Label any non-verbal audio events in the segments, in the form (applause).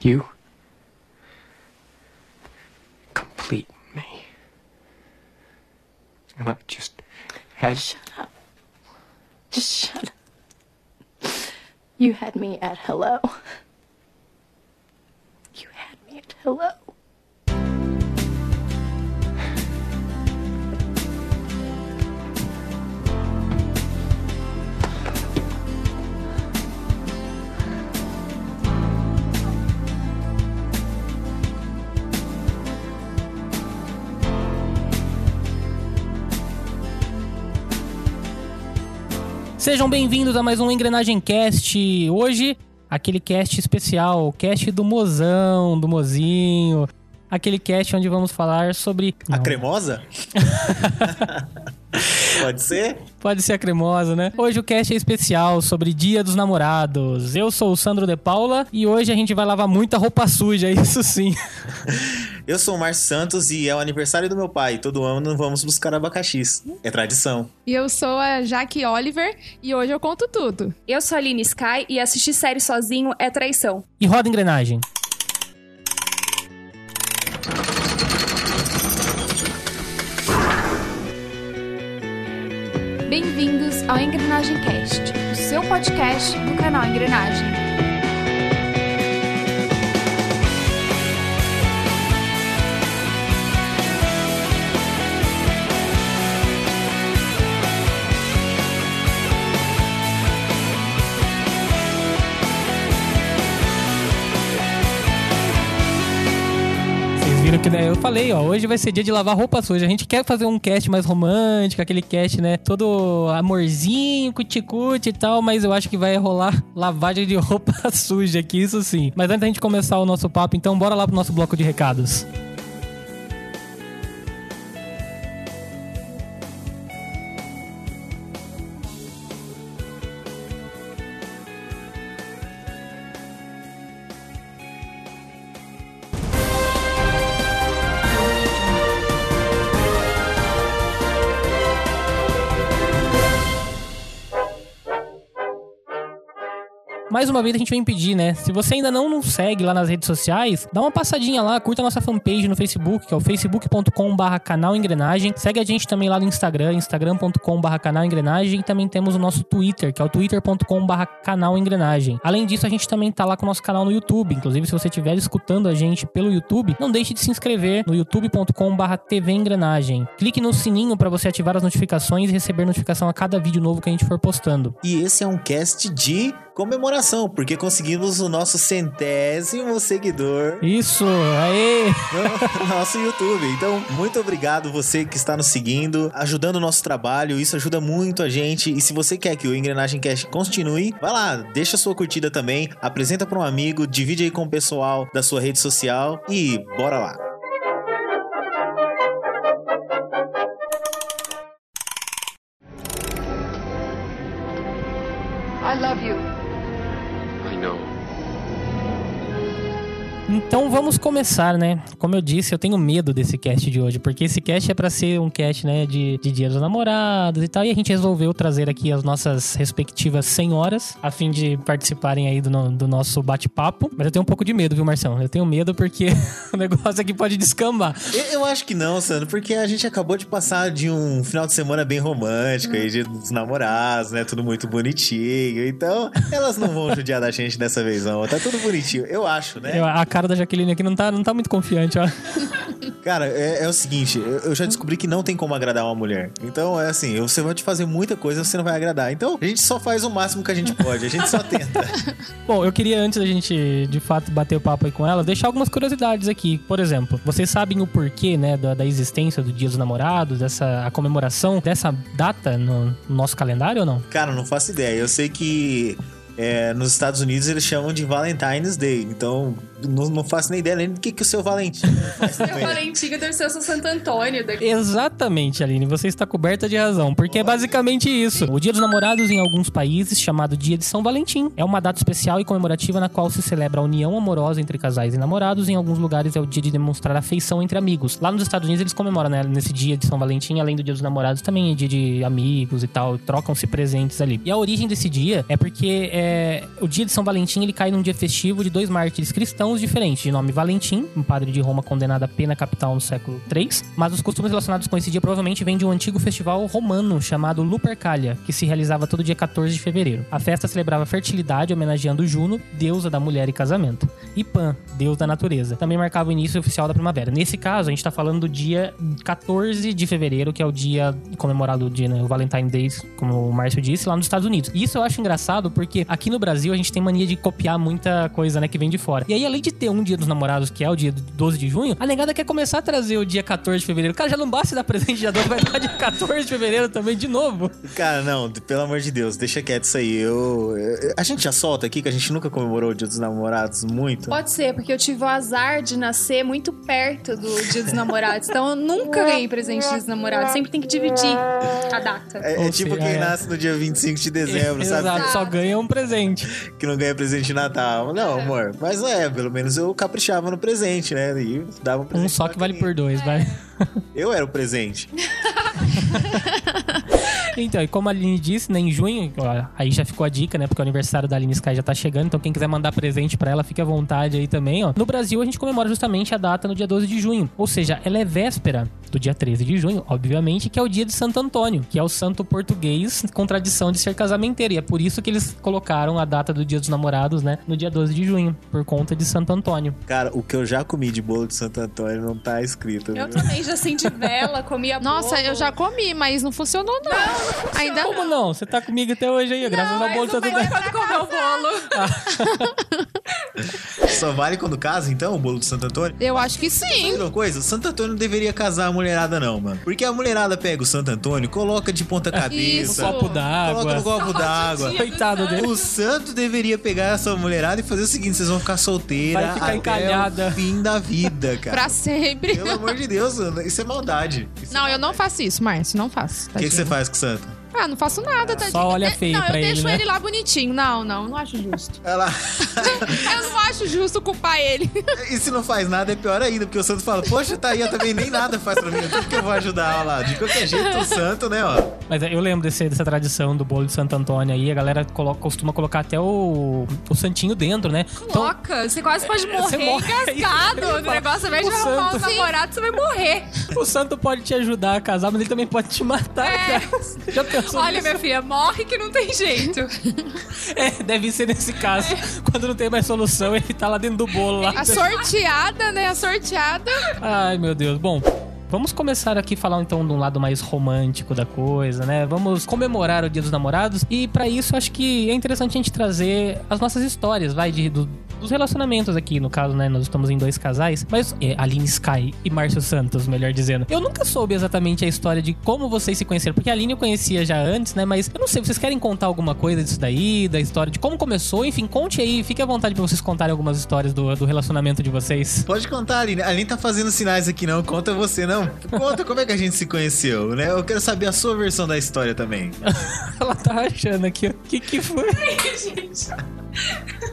You complete me. And I just had Shut up. Just shut up. You had me at hello. You had me at hello. Sejam bem-vindos a mais um Engrenagem Cast. Hoje, aquele cast especial, o cast do mozão, do mozinho. Aquele cast onde vamos falar sobre. A Não, cremosa? (laughs) Pode ser? Pode ser a cremosa, né? Hoje o cast é especial sobre Dia dos Namorados. Eu sou o Sandro De Paula e hoje a gente vai lavar muita roupa suja, (laughs) isso sim. Eu sou o Márcio Santos e é o aniversário do meu pai. Todo ano vamos buscar abacaxis. É tradição. E eu sou a Jaque Oliver e hoje eu conto tudo. Eu sou a Aline Sky e assistir série sozinho é traição. E roda engrenagem. Bem-vindos ao Engrenagem Cast, o seu podcast do canal Engrenagem. Né, eu falei, ó, hoje vai ser dia de lavar roupa suja. A gente quer fazer um cast mais romântico, aquele cast, né, todo amorzinho, cuticute e tal, mas eu acho que vai rolar lavagem de (laughs) roupa suja aqui, isso sim. Mas antes da gente começar o nosso papo, então bora lá pro nosso bloco de recados. Mais uma vez a gente vem pedir, né? Se você ainda não nos segue lá nas redes sociais, dá uma passadinha lá, curta a nossa fanpage no Facebook, que é o facebook.com/barra canal engrenagem. Segue a gente também lá no Instagram, instagram.com/barra canal engrenagem. E também temos o nosso Twitter, que é o twitter.com/barra canal engrenagem. Além disso, a gente também tá lá com o nosso canal no YouTube. Inclusive, se você estiver escutando a gente pelo YouTube, não deixe de se inscrever no youtube.com/barra TV engrenagem. Clique no sininho para você ativar as notificações e receber notificação a cada vídeo novo que a gente for postando. E esse é um cast de comemoração, porque conseguimos o nosso centésimo seguidor Isso, aê! (laughs) no nosso YouTube. Então, muito obrigado você que está nos seguindo, ajudando o nosso trabalho. Isso ajuda muito a gente. E se você quer que o Engrenagem Cast continue, vai lá, deixa sua curtida também, apresenta para um amigo, divide aí com o pessoal da sua rede social e bora lá. Começar, né? Como eu disse, eu tenho medo desse cast de hoje, porque esse cast é pra ser um cast, né, de, de Dia dos Namorados e tal, e a gente resolveu trazer aqui as nossas respectivas senhoras, a fim de participarem aí do, no- do nosso bate-papo. Mas eu tenho um pouco de medo, viu, Marção? Eu tenho medo porque (laughs) o negócio aqui pode descambar. Eu, eu acho que não, Sandro, porque a gente acabou de passar de um final de semana bem romântico aí, dia dos namorados, né? Tudo muito bonitinho. Então, elas não vão (laughs) judiar da gente dessa vez, não. Tá tudo bonitinho, eu acho, né? Eu- a cara da Jaqueline aqui não tá, não tá muito confiante, ó. (laughs) Cara, é, é o seguinte, eu, eu já descobri que não tem como agradar uma mulher. Então, é assim, você vai te fazer muita coisa, você não vai agradar. Então, a gente só faz o máximo que a gente pode, a gente só tenta. (laughs) Bom, eu queria, antes da gente, de fato, bater o papo aí com ela, deixar algumas curiosidades aqui. Por exemplo, vocês sabem o porquê, né, da, da existência do Dia dos Namorados, dessa a comemoração dessa data no, no nosso calendário ou não? Cara, não faço ideia. Eu sei que é, nos Estados Unidos eles chamam de Valentine's Day. Então, não, não faço nem ideia nem do que, que o seu Valentim (laughs) faz deve ser o seu Santo Antônio daqui. Exatamente, Aline, você está coberta de razão, porque é basicamente isso. O Dia dos Namorados, em alguns países, chamado Dia de São Valentim, é uma data especial e comemorativa na qual se celebra a união amorosa entre casais e namorados. Em alguns lugares é o dia de demonstrar afeição entre amigos. Lá nos Estados Unidos eles comemoram, né, nesse dia de São Valentim, além do Dia dos Namorados, também é dia de amigos e tal, trocam-se presentes ali. E a origem desse dia é porque é, o Dia de São Valentim ele cai num dia festivo de dois mártires cristãos cristãos diferentes, de nome Valentim, um padre de Roma condenado à pena capital no século III. Mas os costumes relacionados com esse dia provavelmente vêm de um antigo festival romano chamado Lupercalia, que se realizava todo dia 14 de fevereiro. A festa celebrava fertilidade, homenageando Juno, deusa da mulher e casamento, e Pan, deus da natureza. Também marcava o início oficial da primavera. Nesse caso, a gente tá falando do dia 14 de fevereiro, que é o dia comemorado, o dia, né, o Valentine Days, como o Márcio disse, lá nos Estados Unidos. E isso eu acho engraçado porque aqui no Brasil a gente tem mania de copiar muita coisa, né, que vem de fora. E aí, além de ter um dia dos namorados, que é o dia 12 de junho, a negada quer começar a trazer o dia 14 de fevereiro. Cara, já não basta dar presente dia 12, vai dar dia 14 de fevereiro também de novo. Cara, não, pelo amor de Deus, deixa quieto isso aí. Eu, eu- a gente já solta aqui que a gente nunca comemorou o Dia dos Namorados muito. Pode ser, porque eu tive o azar de nascer muito perto do Dia dos Namorados. Então eu nunca ganhei presente de Dia dos Namorados. Sempre tem que dividir a data. É, é tipo seja, quem é. nasce no dia 25 de dezembro, sabe? Exato, só ganha um presente. Que não ganha presente de Natal. Não, amor. Mas é, pelo menos eu caprichava no presente, né? E dava um presente. Um só que vale por dois, vai. Eu era o presente. (laughs) Então, e como a Aline disse, né, em junho, ó, aí já ficou a dica, né, porque o aniversário da Aline Sky já tá chegando, então quem quiser mandar presente pra ela, fique à vontade aí também, ó. No Brasil, a gente comemora justamente a data no dia 12 de junho, ou seja, ela é véspera do dia 13 de junho, obviamente, que é o dia de Santo Antônio, que é o santo português com tradição de ser casamenteiro, e é por isso que eles colocaram a data do dia dos namorados, né, no dia 12 de junho, por conta de Santo Antônio. Cara, o que eu já comi de bolo de Santo Antônio não tá escrito. Eu viu? também já acendi vela, comia Nossa, bolo. eu já comi, mas não funcionou, não. Ainda Como não? Você tá comigo até hoje aí, graças ao bolo de Santo Antônio. Quando comeu o bolo. (laughs) (laughs) Só vale quando casa, então, o bolo de Santo Antônio? Eu acho que sim. Sabe uma coisa? O Santo Antônio não deveria casar a mulherada, não, mano. Porque a mulherada pega o Santo Antônio, coloca de ponta Um cabeça. copo Coloca no d'água. copo d'água. Coitado dele. O santo deveria pegar essa mulherada e fazer o seguinte: vocês vão ficar solteira Vai ficar até encalhada. o fim da vida, (laughs) cara. Pra sempre. Pelo amor de Deus, Ana, isso é maldade. Isso Não, eu não faço isso, Márcio. Não faço. O que, que você faz com o santo? Ah, não faço nada, tadinho. Só olha feio Não, pra eu ele, deixo né? ele lá bonitinho. Não, não, não acho justo. Ela. (laughs) Eu não acho justo culpar ele. e se não faz nada, é pior ainda, porque o santo fala: Poxa, tá aí, eu também nem nada faz pra mim. Como que eu vou ajudar Olha lá? De qualquer jeito, o santo, né, ó. Mas eu lembro desse- dessa tradição do bolo de Santo Antônio aí, a galera coloca- costuma colocar até o, o santinho dentro, né? Então, Coloca, você quase pode morrer Você morre. engasgado. (laughs) O negócio, ao invés de O arrumar santo. os (laughs) namorados, você vai morrer. o santo pode te ajudar a casar, mas ele também pode te matar, É. cara. Já pensou Olha, nisso? minha filha, morre que não tem jeito. (laughs) É, deve ser nesse caso. Quando não tem mais solução, ele tá lá dentro do bolo lá. A sorteada, né? A sorteada. Ai, meu Deus. Bom, vamos começar aqui a falar então de um lado mais romântico da coisa, né? Vamos comemorar o Dia dos Namorados e pra isso acho que é interessante a gente trazer as nossas histórias, vai, de, do- dos relacionamentos aqui, no caso, né? Nós estamos em dois casais, mas é, Aline Sky e Márcio Santos, melhor dizendo. Eu nunca soube exatamente a história de como vocês se conheceram, porque a Aline eu conhecia já antes, né? Mas eu não sei, vocês querem contar alguma coisa disso daí, da história de como começou? Enfim, conte aí, fique à vontade pra vocês contarem algumas histórias do, do relacionamento de vocês. Pode contar, Aline. A Aline tá fazendo sinais aqui, não. Conta você, não. Conta como é que a gente se conheceu, né? Eu quero saber a sua versão da história também. (laughs) Ela tá achando aqui, ó. O que que foi?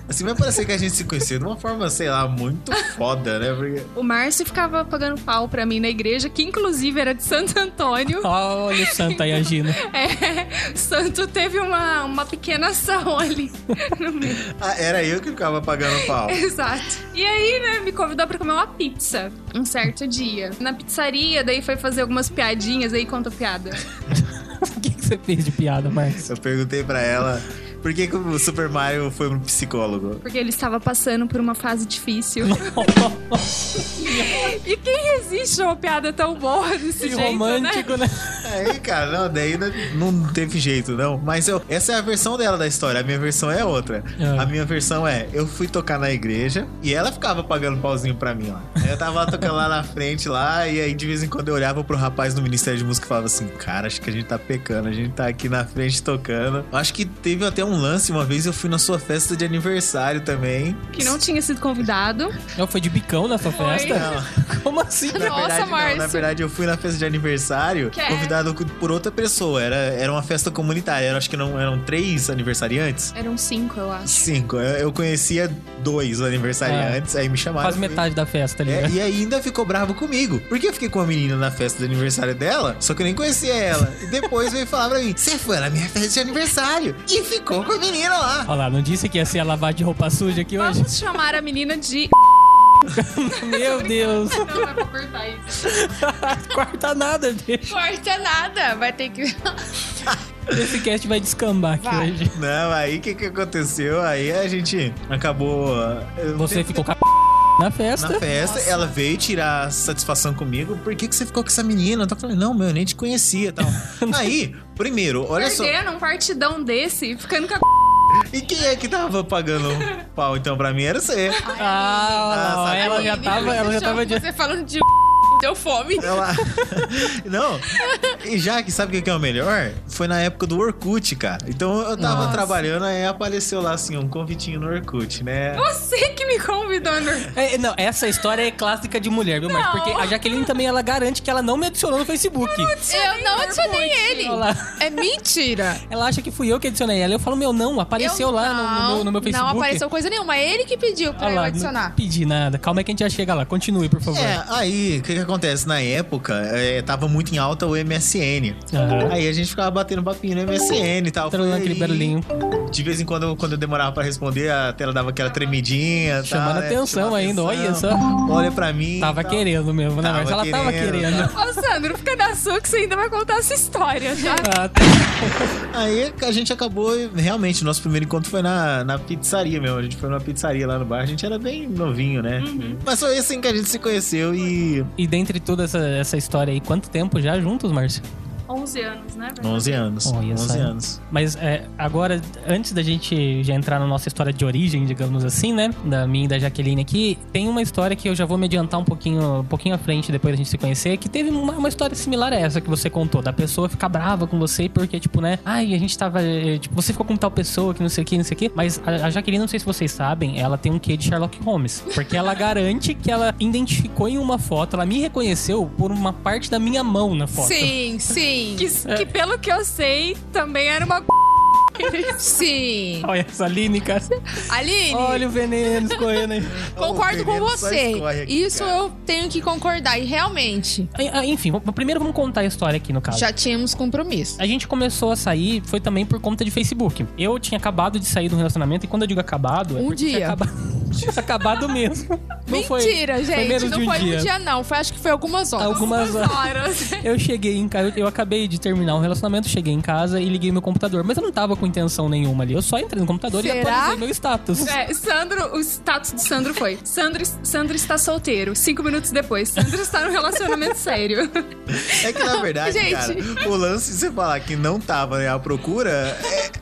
Assim, vai parecer que a gente se conheceu de uma forma, sei lá, muito foda, né? Porque... O Márcio ficava pagando pau pra mim na igreja, que inclusive era de Santo Antônio. Olha o santo aí agindo. (laughs) É, Santo teve uma, uma pequena ação ali no meio. Ah, era eu que ficava pagando pau. Exato. E aí, né, me convidou pra comer uma pizza um certo dia. Na pizzaria, daí foi fazer algumas piadinhas, aí conta piada. (laughs) O que, que você fez de piada, Marcos? Eu perguntei pra ela por que, que o Super Mario foi um psicólogo. Porque ele estava passando por uma fase difícil. (laughs) e quem resiste a uma piada tão boa desse Que jeito, né? romântico, né? Aí, cara, não, daí não, não teve jeito, não. Mas eu, essa é a versão dela da história, a minha versão é outra. Ah. A minha versão é, eu fui tocar na igreja e ela ficava pagando pauzinho pra mim, ó. Aí eu tava lá tocando lá na frente, lá, e aí de vez em quando eu olhava pro rapaz do Ministério de Música e falava assim, cara, acho que a gente tá pecando, a gente tá aqui na frente tocando. Acho que teve até um lance, uma vez eu fui na sua festa de aniversário também. Que não tinha sido convidado. Não, foi de bicão na sua Foi. festa? Não. (laughs) Como assim? Na Nossa, verdade, não. Na verdade, eu fui na festa de aniversário Que é? convidado por outra pessoa. Era, era uma festa comunitária. Eu acho que não, eram três aniversariantes. Eram cinco, eu acho. Cinco. Eu, eu conhecia dois aniversariantes, aí me chamaram. Quase metade da festa ali, É, né? e ainda ficou bravo comigo. Porque eu fiquei com uma menina na festa de aniversário dela, só que eu nem conhecia ela. E depois veio falar pra mim: Você foi na minha festa de aniversário e ficou com a menina lá. Olha lá, não disse que ia ser a lavar de roupa suja aqui hoje? Vamos chamar a menina de (laughs) Meu Deus. Não pra cortar isso. (laughs) Corta nada, deixa. Corta nada, vai ter que. (laughs) Esse cast vai descambar aqui Vai. hoje. Não, aí o que, que aconteceu? Aí a gente acabou. uh, Você ficou com a na festa. Na festa, ela veio tirar satisfação comigo. Por que, que você ficou com essa menina? Eu tô falando, não, meu, eu nem te conhecia e tal. Aí, primeiro, olha só. Perdendo um partidão desse, ficando com a. E quem é que tava pagando (laughs) pau então pra mim? Era você. Ah, Ah, ela qual? já tava, ela já tava de... Você falando de. Deu fome. Ela... (laughs) Não, e já que sabe o que é o melhor? Foi na época do Orkut, cara. Então eu tava Nossa. trabalhando, aí apareceu lá assim, um convitinho no Orkut, né? Você que me convidou, André. É, não, essa história é clássica de mulher, viu, Marcos? Não. Porque a Jaqueline também, ela garante que ela não me adicionou no Facebook. Eu não adicionei ele. Olha lá. É mentira. Ela acha que fui eu que adicionei ela. Eu falo, meu, não, apareceu Eu lá no- no, meu, no meu Facebook. Não apareceu coisa nenhuma. É ele que pediu pra Olha eu lá, adicionar. Não pedi nada. Calma aí que a gente já chega lá. Continue, por favor. É, aí, o que que acontece? Na época, é, tava muito em alta o MSN. Aham. Aí a gente ficava batendo papinho no MSN e tal. Entrando naquele aí. barulhinho. De vez em quando, quando eu demorava pra responder, a tela dava aquela tremidinha. Chamando tal, né? atenção Chamava ainda, olha só. Olha pra mim. Tava tal. querendo mesmo, né, Tava Marcos? Ela tava querendo, querendo. Ô, Sandro, fica na sua que você ainda vai contar essa história, tá? Ah, tá. Aí a gente acabou, realmente, nosso primeiro encontro foi na, na pizzaria mesmo. A gente foi numa pizzaria lá no bar. A gente era bem novinho, né? Uhum. Mas foi assim que a gente se conheceu e. E dentre toda essa, essa história aí, quanto tempo já juntos, Márcio? 11 anos, né? 11 anos. Olha 11 só. anos. Mas é, agora, antes da gente já entrar na nossa história de origem, digamos assim, né? Da minha e da Jaqueline aqui, tem uma história que eu já vou me adiantar um pouquinho, um pouquinho à frente depois da gente se conhecer, que teve uma, uma história similar a essa que você contou, da pessoa ficar brava com você porque, tipo, né? Ai, a gente tava. eh, Tipo, você ficou com tal pessoa que não sei o que, não sei o que. Mas a, a Jaqueline, não sei se vocês sabem, ela tem um quê de Sherlock Holmes. Porque ela (laughs) garante que ela identificou em uma foto, ela me reconheceu por uma parte da minha mão na foto. Sim, sim. Que, que pelo que eu sei, também era uma. Sim. Olha essa Aline, cara. Aline, Olha o veneno escorrendo aí. concordo O com você. aqui, Isso cara. eu tenho que concordar. E realmente, Ah, Enfim, primeiro vamos contar a história aqui no caso. já tínhamos compromisso. A gente começou a sair, foi também por conta de Facebook. Eu tinha acabado de sair do relacionamento, e quando eu digo acabado, é Um porque tinha dia. acaba- (laughs) tinha acabado mesmo. Não foi- Mentira, gente. menos não de um foi dia. um dia, não. Foi, acho que foi algumas horas. Algumas horas. horas. Eu cheguei em casa, eu, acabei de terminar um relacionamento, cheguei em casa e liguei meu computador. Mas eu não tava com intenção nenhuma ali. Eu só entrei no computador e Será? atualizei meu status. É, Sandro, o status de Sandro foi: Sandro, Sandro está solteiro. Cinco minutos depois, Sandro está num relacionamento sério. É que na verdade, (laughs) Gente. cara, o lance de você falar que não tava né, à procura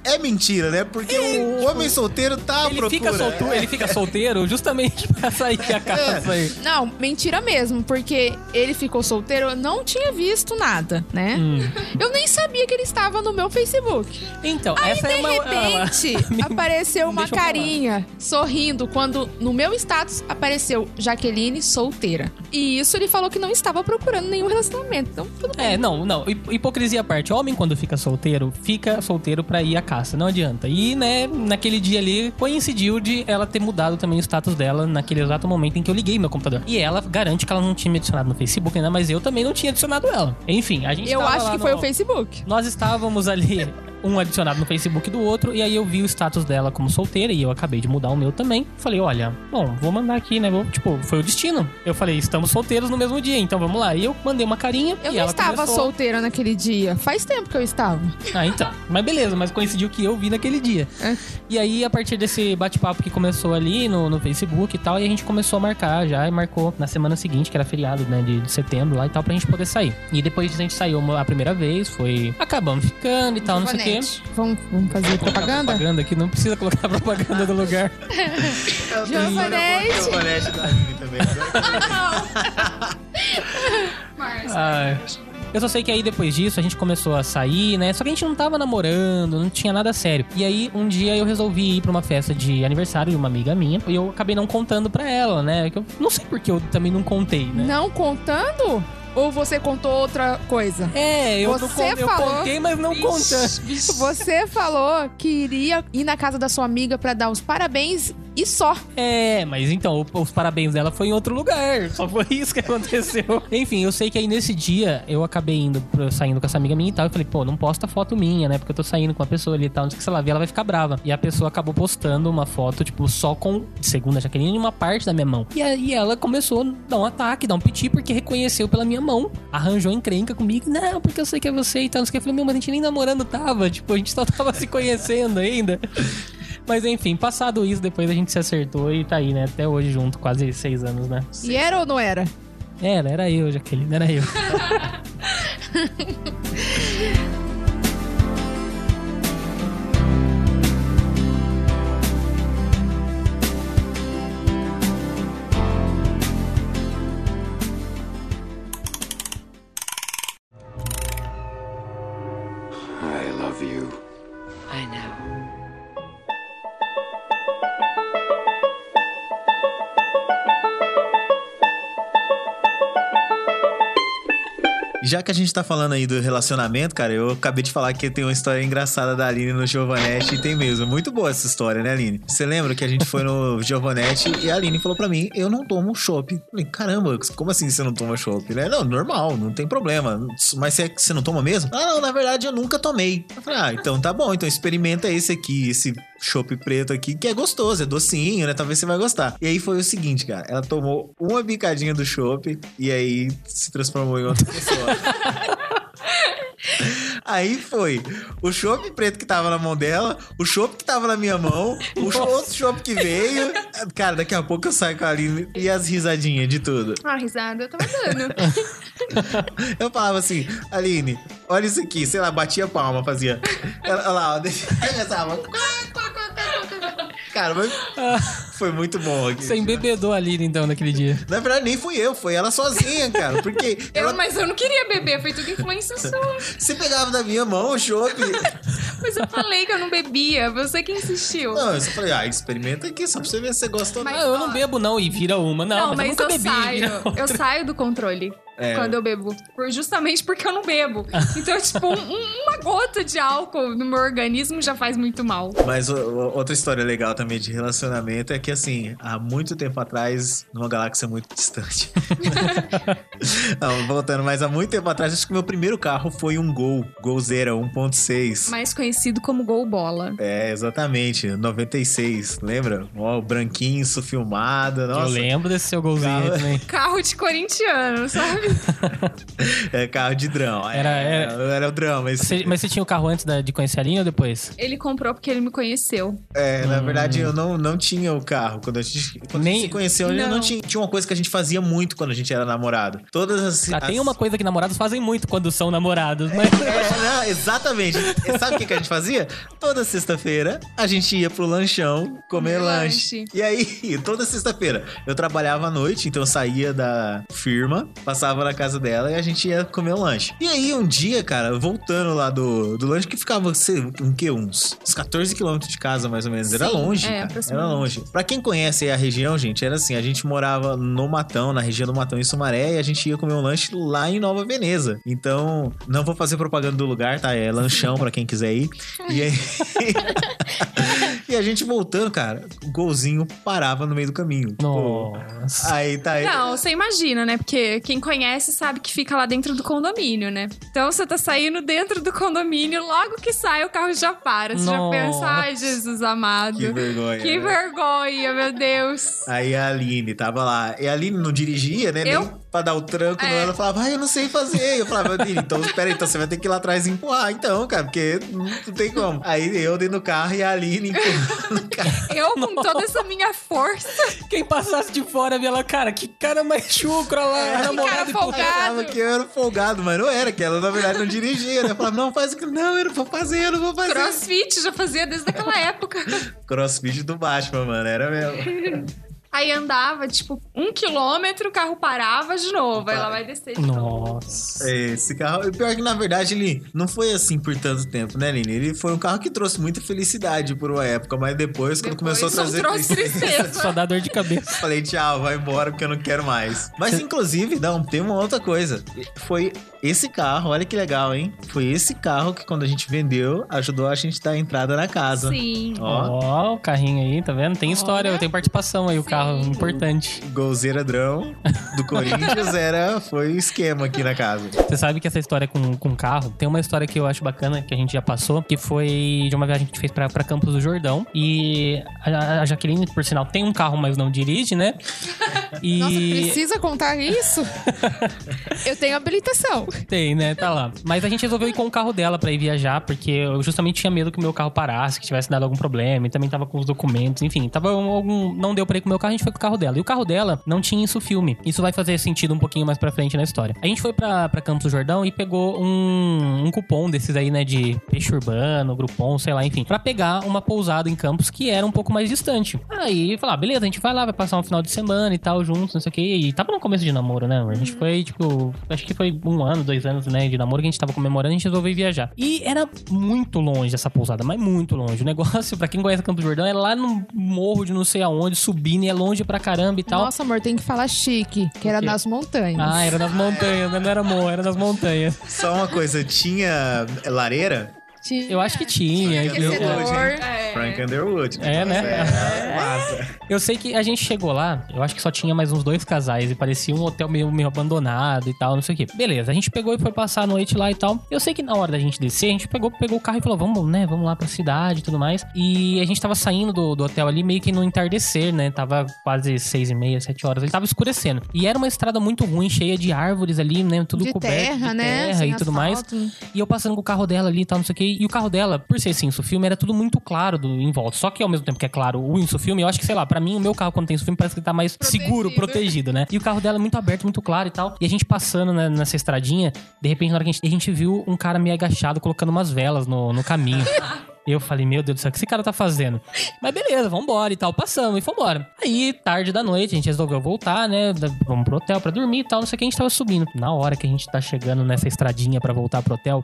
é, é mentira, né? Porque o homem solteiro tá à Ele procura. fica, solto, É. ele fica solteiro justamente pra sair da casa aí. Não, mentira mesmo, porque ele ficou solteiro, eu não tinha visto nada, né? Hum. Eu nem sabia que ele estava no meu Facebook. Então, Aí, essa de é uma. repente, uma- (laughs) apareceu uma carinha sorrindo quando no meu status apareceu Jaqueline solteira. E isso ele falou que não estava procurando nenhum relacionamento. Então, tudo bem. É, não, não. Hip- Hipocrisia à parte. Homem, quando fica solteiro, fica solteiro pra ir à caça. Não adianta. E, né, naquele dia ali, coincidiu de ela ter mudado também o status dela naquele exato momento em que eu liguei meu computador. E ela garante que ela não tinha me adicionado no Facebook ainda, mas eu também não tinha adicionado ela. Enfim, a gente Eu acho que no- foi o Facebook. Nós estávamos ali, (laughs) um adicionado no Facebook do outro, e aí eu vi o status dela como solteira, e eu acabei de mudar o meu também. Falei, olha, bom, vou mandar aqui, né? Vou, tipo, foi o destino. Eu falei, estamos solteiros no mesmo dia, então vamos lá. E eu mandei uma carinha. Eu e não estava começou... solteira naquele dia. Faz tempo que eu estava. Ah, então. Mas beleza, mas coincidiu que eu vi naquele dia. É. E aí, a partir desse bate-papo que começou ali no, no Facebook e tal, e a gente começou a marcar já, e marcou na semana seguinte, que era feriado, né, de, de setembro lá e tal, pra gente poder sair. E depois a gente saiu uma- a primeira vez, foi... Acabamos ficando e tal, não sei o quê. Vamos, vamos fazer propaganda? Propaganda aqui, não precisa colocar (laughs) propaganda do lugar. (laughs) Giovanete. Giovanete da também. né? (laughs) Ai. Eu só sei que aí depois disso a gente começou a sair, né? Só que a gente não tava namorando, não tinha nada sério. E aí um dia eu resolvi ir pra uma festa de aniversário de uma amiga minha e eu acabei não contando pra ela, né? Que eu não sei porque eu também não contei, né? Não contando? Ou você contou outra coisa? É, eu, não Você eu falou- contei, mas não contando. Você falou que iria ir na casa da sua amiga pra dar os parabéns e só. É, mas então, os parabéns dela foi em outro lugar. Só (laughs) foi isso que aconteceu. Enfim, eu sei que aí nesse dia eu acabei indo, pro- saindo com essa amiga minha e tal. Eu falei, pô, não posta foto minha, né? Porque eu tô saindo com uma pessoa ali e tal. Não sei o que se ela ver, ela vai ficar brava. E a pessoa acabou postando uma foto, tipo, só com, segundo a Jaqueline, uma parte da minha mão. E aí ela começou a dar um ataque, dar um piti, porque reconheceu pela minha mão. Arranjou encrenca comigo. Não, porque eu sei que é você e tal. Não sei o que. Eu falei, meu, mas a gente nem namorando tava. Tipo, a gente só tava se conhecendo ainda. Mas enfim, passado isso, depois a gente se acertou e tá aí, né? Até hoje junto, quase seis anos, né? E era ou não era? Era, era eu, Jaqueline, era eu. (laughs) Já que a gente tá falando aí do relacionamento, cara, eu acabei de falar que tem uma história engraçada da Aline no Giovanetti e tem mesmo. Muito boa essa história, né, Aline? Você lembra que a gente foi no Giovanetti e a Aline falou pra mim: Eu não tomo chopp. Falei, caramba, como assim você não toma chopp? Né? Não, normal, não tem problema. Mas você, você não toma mesmo? Ah, não, na verdade eu nunca tomei. Eu falei, ah, então tá bom, então experimenta esse aqui, esse chopp preto aqui, que é gostoso, é docinho, né? Talvez você vai gostar. E aí foi o seguinte, cara, ela tomou uma bicadinha do chopp e aí se transformou em outra pessoa. (laughs) Aí foi o chopp preto que tava na mão dela, o chopp que tava na minha mão, o cho- outro chopp que veio. Cara, daqui a pouco eu saio com a Aline e as risadinhas de tudo. Ah, risada eu tava dando. (laughs) Eu falava assim, Aline, olha isso aqui, sei lá, batia palma, fazia. Ela lá, ó, (laughs) começava. Cara, mas (laughs) foi muito bom aqui. Você embebedou a Lira, então, naquele dia. Na verdade, nem fui eu, foi ela sozinha, cara. Porque Eu, ela, mas eu não queria beber, foi tudo influência sua. você pegava da minha mão o chopp. (laughs) Mas eu falei que eu não bebia, você que insistiu. Não, eu só falei, ah, experimenta aqui, só pra você ver se você gosta ou não. Ah, eu não bebo, não, e vira uma. Não, Não, mas, mas, eu eu, bebi. saio. Eu saio do controle É. quando eu bebo. Justamente porque eu não bebo. (laughs) Então, tipo, um- um- gota de álcool no meu organismo já faz muito mal. Mas o- o- outra história legal também de relacionamento é que, assim, há muito tempo atrás, numa galáxia muito distante. (laughs) Não, voltando, mas há muito tempo atrás, acho que meu primeiro carro foi um Gol, Gol Zero 1.6. Mais conhecido como gol bola. É, exatamente, 96, lembra? Ó, o branquinho, isso filmado, nossa. Eu lembro desse seu golzinho Calma. também. (laughs) Carro de corintiano, sabe? (laughs) É carro de drão. Era- é, era- era o drão, mas... Você- mas você tinha o carro antes da- de conhecer a linha ou depois? Ele comprou porque ele me conheceu. É, na verdade, eu não, não tinha o carro. Quando a gente, quando a Nem- gente se conheceu, eu não Não. tinha. Tinha uma coisa que a gente fazia muito quando a gente era namorado. Todas as. Ah, tem as- uma coisa que namorados fazem muito quando são namorados, mas... É, não, exatamente. Sabe o que, que a gente fazia? Toda sexta-feira a gente ia pro lanchão comer Comer lanche. lanche. E aí, toda sexta-feira eu trabalhava à noite, então eu saía da firma, passava na casa dela e a gente ia comer o lanche. E aí, um dia, cara, voltando lá do, do lanche, que ficava, sei, um que? Uns, uns 14 quilômetros de casa, mais ou menos. Era Sim, longe, é, cara. Era longe. Pra quem conhece a região, gente, era assim: a gente morava no Matão, na região do Matão em Sumaré, e a gente ia comer um lanche lá em Nova Veneza. Então, não vou fazer propaganda do lugar, tá? É lanchão pra quem quiser ir. E aí. (laughs) (laughs) e a gente voltando, cara, o golzinho parava no meio do caminho. Pô, Nossa. Aí tá aí. Não, você imagina, né? Porque quem conhece sabe que fica lá dentro do condomínio, né? Então você tá saindo dentro do condomínio, logo que sai o carro já para. Você já Nossa. pensa, ai, Jesus amado. Que vergonha. Que né? vergonha, meu Deus. Aí a Aline tava lá. E a Aline não dirigia, né? Eu? Pra dar o tranco. É. Ela falava, ai, eu não sei fazer. Eu falava, então espera aí, então você vai ter que ir lá atrás e empurrar, então, cara, porque não, tem como. Aí eu dentro do carro e a Aline empurrando o carro. (laughs) Eu, com toda essa minha força, Quem passasse de fora via lá, cara, que cara mais chucro olha lá, namorado cara e. Ela que eu era folgado, mas não era, que ela na verdade não dirigia, né? Eu falava, não, faz aquilo. Não, eu não vou fazer, eu não vou fazer. crossfit já fazia desde aquela época. (laughs) Crossfit do Batman, mano, era mesmo. Aí andava, tipo, um quilômetro, o carro parava de novo. Aí ela vai descer de novo. Nossa. Esse carro, pior que na verdade ele não foi assim por tanto tempo, né, Aline? Ele foi um carro que trouxe muita felicidade por uma época, mas depois, quando Depois começou a só trazer trouxe tristeza. (laughs) Só dá dor de cabeça. Falei, tchau, vai embora porque eu não quero mais. Mas inclusive, não, tem uma outra coisa. Foi esse carro, olha que legal, hein? Foi esse carro que quando a gente vendeu, ajudou a gente a dar entrada na casa. Sim. Ó, Ó, o carrinho aí, tá vendo? Tem história, tem participação aí, o carro importante. golzeira drão do Corinthians (laughs) era, foi o esquema aqui na casa. Você sabe que essa história com, com carro, tem uma história que eu acho bacana, que a gente já passou, que foi de uma viagem que a gente fez pra, pra Campos do Jordão. E a, a Jaqueline, por sinal, tem um carro, mas não dirige, né? (laughs) E Nossa, precisa contar isso? (laughs) eu tenho habilitação. tem, né? Tá lá. Mas a gente resolveu ir com o carro dela pra ir viajar, porque eu justamente tinha medo que o meu carro parasse, que tivesse dado algum problema, e também tava com os documentos, enfim, tava algum. Não deu pra ir com o meu carro, gente foi com o carro dela. E o carro dela não tinha isso filme. Isso vai fazer sentido um pouquinho mais pra frente na história. A gente foi pra, pra Campos do Jordão e pegou um, um cupom desses aí, né, de peixe urbano, Groupon, sei lá, enfim, pra pegar uma pousada em Campos que era um pouco mais distante. Aí, falar, ah, beleza, a gente vai lá, vai passar um final de semana e tal, juntos, não sei o quê. E tava no começo de namoro, né? A gente foi, tipo, acho que foi um ano, dois anos, né, de namoro que a gente tava comemorando, a gente resolveu viajar. E era muito longe essa pousada, mas muito longe. O negócio, pra quem conhece Campos do Jordão, é lá no morro de não sei aonde, subindo, e é longe pra caramba e tal. Nossa, amor, tem que falar chique, que era nas montanhas. Ah, era nas montanhas, né? não era morro, era nas montanhas. Só uma coisa, tinha lareira? Tinha. Eu acho que tinha. Eu, Aquecedor. É. Frank Underwood. É, né? É, massa. eu sei que a gente chegou lá, eu acho que só tinha mais uns dois casais e parecia um hotel meio, meio abandonado e tal, não sei o quê. Beleza, a gente pegou e foi passar a noite lá e tal. Eu sei que na hora da gente descer, a gente pegou, pegou o carro e falou, vamos, né, vamos lá pra cidade e tudo mais. E a gente tava saindo do, do hotel ali meio que no entardecer, né? Tava quase seis e meia, sete horas. Ele tava escurecendo. E era uma estrada muito ruim, cheia de árvores ali, né? Tudo de coberto terra, de né? terra Sem e tudo mais. asfalto. E eu passando com o carro dela ali e tal, não sei o quê. E o carro dela, por ser assim, filme era tudo muito claro do, em volta. Só que ao mesmo tempo que é claro o insufilme, eu acho que, sei lá, pra mim, o meu carro, quando tem insufilme, parece que tá mais seguro, protegido, né? E o carro dela é muito aberto, muito claro e tal. E a gente passando né, nessa estradinha, de repente, na hora que a gente, a gente viu um cara meio agachado colocando umas velas no, no caminho. (laughs) E eu falei, meu Deus do céu, o que esse cara tá fazendo? Mas beleza, vambora e tal, passamos e fomos Aí, tarde da noite, a gente resolveu voltar, né? Vamos pro hotel pra dormir e tal, não sei o que, a gente tava subindo. Na hora que a gente tá chegando nessa estradinha pra voltar pro hotel,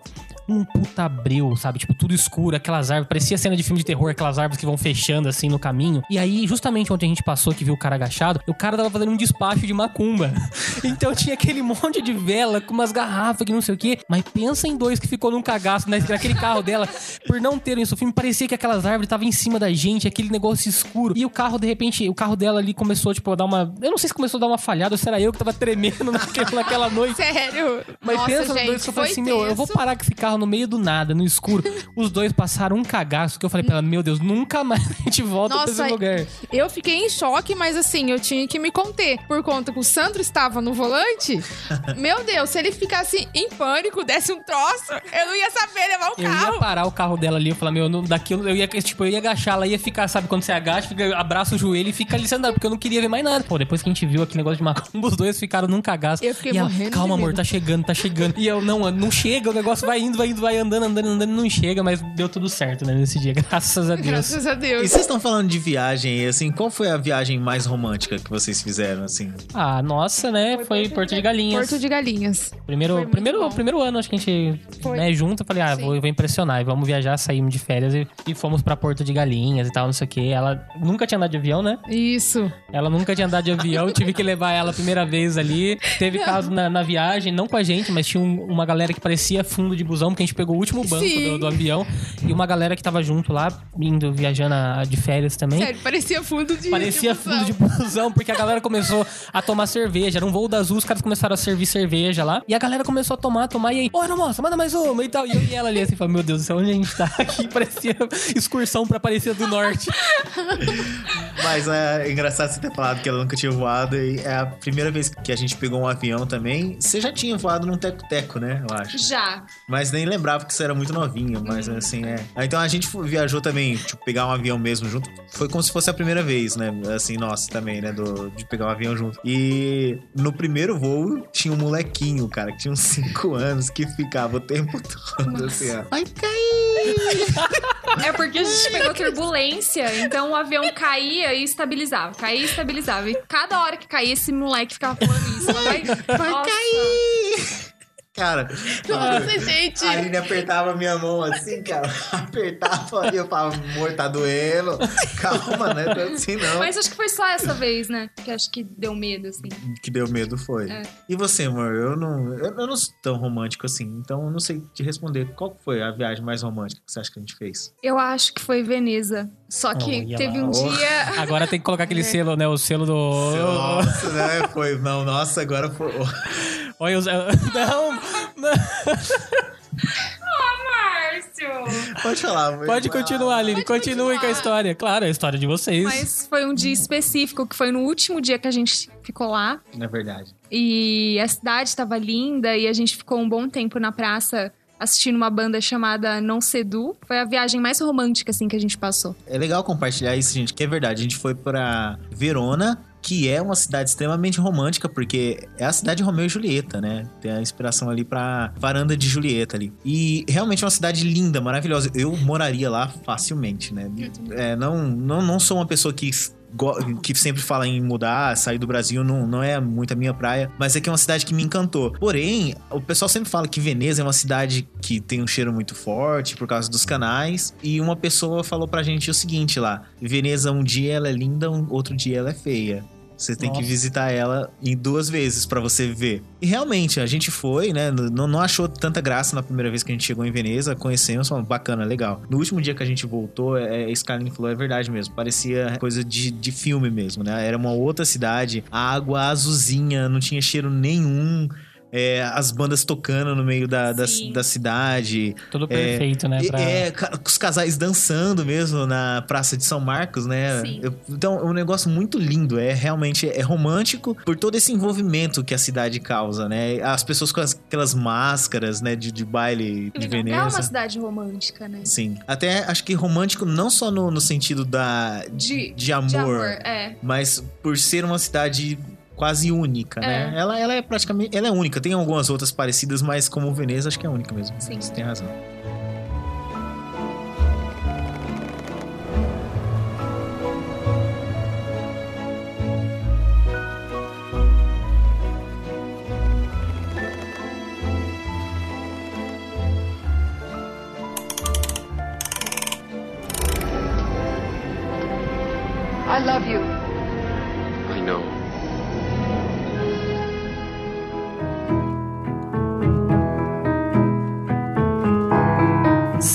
um puta abril, sabe? Tipo, tudo escuro, aquelas árvores, parecia cena de filme de terror, aquelas árvores que vão fechando assim no caminho. E aí, justamente onde a gente passou, que viu o cara agachado, o cara tava fazendo um despacho de macumba. (laughs) Então tinha aquele monte de vela com umas garrafas que não sei o quê. Mas pensa em dois que ficou num cagaço na- naquele carro dela, por não terem isso filme, parecia que aquelas árvores estavam em cima da gente, aquele negócio escuro. E o carro, de repente, o carro dela ali começou, tipo, a dar uma. Eu não sei se começou a dar uma falhada ou se era eu que tava tremendo (laughs) naquela, naquela noite. Sério? Mas Nossa, pensa gente, dois que eu falei assim, meu, eu vou tenso. parar com esse carro no meio do nada, no escuro. Os dois passaram um cagaço que eu falei pra ela, meu Deus, nunca mais a gente volta pra Nossa, esse lugar. Eu fiquei em choque, mas assim, eu tinha que me conter. Por conta que o Sandro estava no volante. Meu Deus, se ele ficasse em pânico, desse um troço, eu não ia saber levar o Eu ia carro. parar o carro dela ali, eu falar, meu, não, daqui eu, eu ia, tipo, eu ia agachar, ela ia ficar, sabe, quando você agacha, fica, abraça o joelho e fica ali sentado, porque eu não queria ver mais nada. Pô, depois que a gente viu aquele negócio de macumba, os dois ficaram num cagaço. Eu fiquei e ela, morrendo de calma, amor, medo." tá chegando, tá chegando. E eu, não, não chega, o negócio vai indo, vai indo, vai andando, andando, andando, não chega, mas deu tudo certo, né, nesse dia, (laughs) graças a Deus. Graças a E Deus. vocês estão falando de viagem, e assim, qual foi a viagem mais romântica que vocês fizeram, assim? Ah, nossa, né, foi, Porto de Galinhas. Porto de Galinhas. Primeiro, Foi primeiro, bom. primeiro ano, acho que a gente, Foi. né, junto, eu falei, ah, Sim. vou, vou impressionar, e vamos viajar, saímos de férias e, e fomos pra Porto de Galinhas e tal, não sei o quê. Ela nunca tinha andado de avião, né? Isso. Ela nunca tinha andado de avião, tive que levar ela a primeira vez ali. Teve caso na, na viagem, não com a gente, mas tinha um- uma galera que parecia fundo de busão, porque a gente pegou o último banco do, do avião. E uma galera que tava junto lá, indo, viajando a- de férias também. Sério, parecia fundo de. Parecia de fundo de busão, porque a galera começou a tomar cerveja. Era um voo da Azul, os caras começaram a servir cerveja lá. E a galera começou a tomar, tomar. E aí, ô, não moça, manda mais uma e tal. E eu e ela ali assim, falei, meu Deus do céu, onde a gente tá aqui? Parecia (laughs) excursão pra Aparecida do Norte. (laughs) Mas é engraçado você ter falado que ela nunca tinha voado. E é a primeira vez que a gente pegou um avião também. Você já tinha voado num teco-teco, né? Eu acho. Já. Mas nem lembrava que você era muito novinha. Mas assim, é. Ah, Então a gente viajou também, tipo, pegar um avião mesmo junto. Foi como se fosse a primeira vez, né? Assim, nossa, também, né? Do, de pegar um avião junto. E no primeiro voo tinha um molequinho, cara, que tinha uns 5 anos, que ficava o tempo todo assim, ó. Vai cair! (laughs) É porque a gente pegou turbulência, então o avião caía e estabilizava. Caía e estabilizava. E cada hora que caía, esse moleque ficava falando isso. Vai, vai cair! Cara, Nossa, gente. a Aline apertava minha mão assim, cara. (laughs) Apertava e eu falava, amor, tá doendo. Calma, né? Não é assim não. Mas acho que foi só essa vez, né? Que acho que deu medo, assim. que deu medo foi. É. E você, amor? Eu não, eu, eu não sou tão romântico assim, então eu não sei te responder. Qual foi a viagem mais romântica que você acha que a gente fez? Eu acho que foi Veneza. Só que Olha teve lá. um Oh. dia. (laughs) Agora tem que colocar aquele selo, né? O selo do. Nossa, né? Foi. Não, nossa, agora foi. Olha, os- (laughs) não, não. Márcio! Pode falar, amor. Pode continuar, Aline. Pode Continue com a continuar. história. Claro, é a história de vocês. Mas foi um dia específico, que foi no último dia que a gente ficou lá. Na verdade. E a cidade estava linda e a gente ficou um bom tempo na praça assistindo uma banda chamada Não Sedu. Foi a viagem mais romântica, assim, que a gente passou. É legal compartilhar isso, gente, que é verdade. A gente foi pra Verona, que é uma cidade extremamente romântica, porque é a cidade de Romeu e Julieta, né? Tem a inspiração ali pra varanda de Julieta ali. E realmente é uma cidade linda, maravilhosa. Eu moraria lá facilmente, né? É, não, não, não sou uma pessoa que que sempre fala em mudar, sair do Brasil, não, não é muito a minha praia, mas é que é uma cidade que me encantou. Porém, o pessoal sempre fala que Veneza é uma cidade que tem um cheiro muito forte por causa dos canais, e uma pessoa falou pra gente o seguinte lá: Veneza, um dia ela é linda, um outro dia ela é feia. Você tem que Nossa. visitar ela em duas vezes pra você ver. E realmente, a gente foi, né? Não, não achou tanta graça na primeira vez que a gente chegou em Veneza, conhecemos, falamos, bacana, legal. No último dia que a gente voltou, é, é, Skyline falou, é verdade mesmo. Parecia coisa de, de filme mesmo, né? Era uma outra cidade, a água azulzinha, não tinha cheiro nenhum. É, as bandas tocando no meio da, da, da cidade. Tudo perfeito, né? E- pra- É, os casais dançando mesmo na Praça de São Marcos, né? Sim. Então, é um negócio muito lindo. É realmente é romântico por todo esse envolvimento que a cidade causa, né? As pessoas com as- aquelas máscaras, né? De, de baile de É Veneza. uma cidade romântica, né? Sim. Até acho que romântico não só no, no sentido da, De, de amor, de amor, é. mas por ser uma cidade quase única, né? Ela, ela é praticamente... Ela é única. Tem algumas outras parecidas, mas como Veneza, acho que é única mesmo. Sim. Você tem razão. I love you. I know.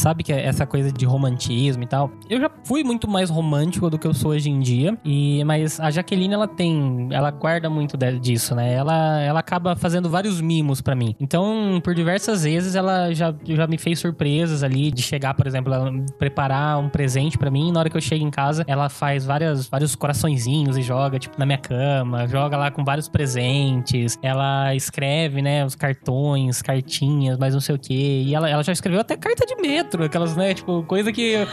Sabe que é essa coisa de romantismo e tal. Eu já fui muito mais romântico do que eu sou hoje em dia. E mas a Jaqueline ela tem, ela guarda muito disso, né? Ela ela acaba fazendo vários mimos pra mim. Então, por diversas vezes ela já, já me fez surpresas ali de chegar, por exemplo, ela preparar um presente pra mim, e na hora que eu chego em casa, ela faz várias vários coraçõezinhos e joga tipo na minha cama, joga lá com vários presentes. Ela escreve, né, os cartões, cartinhas, mas não sei o quê. E ela, ela já escreveu até carta de aquelas, né, tipo, coisa que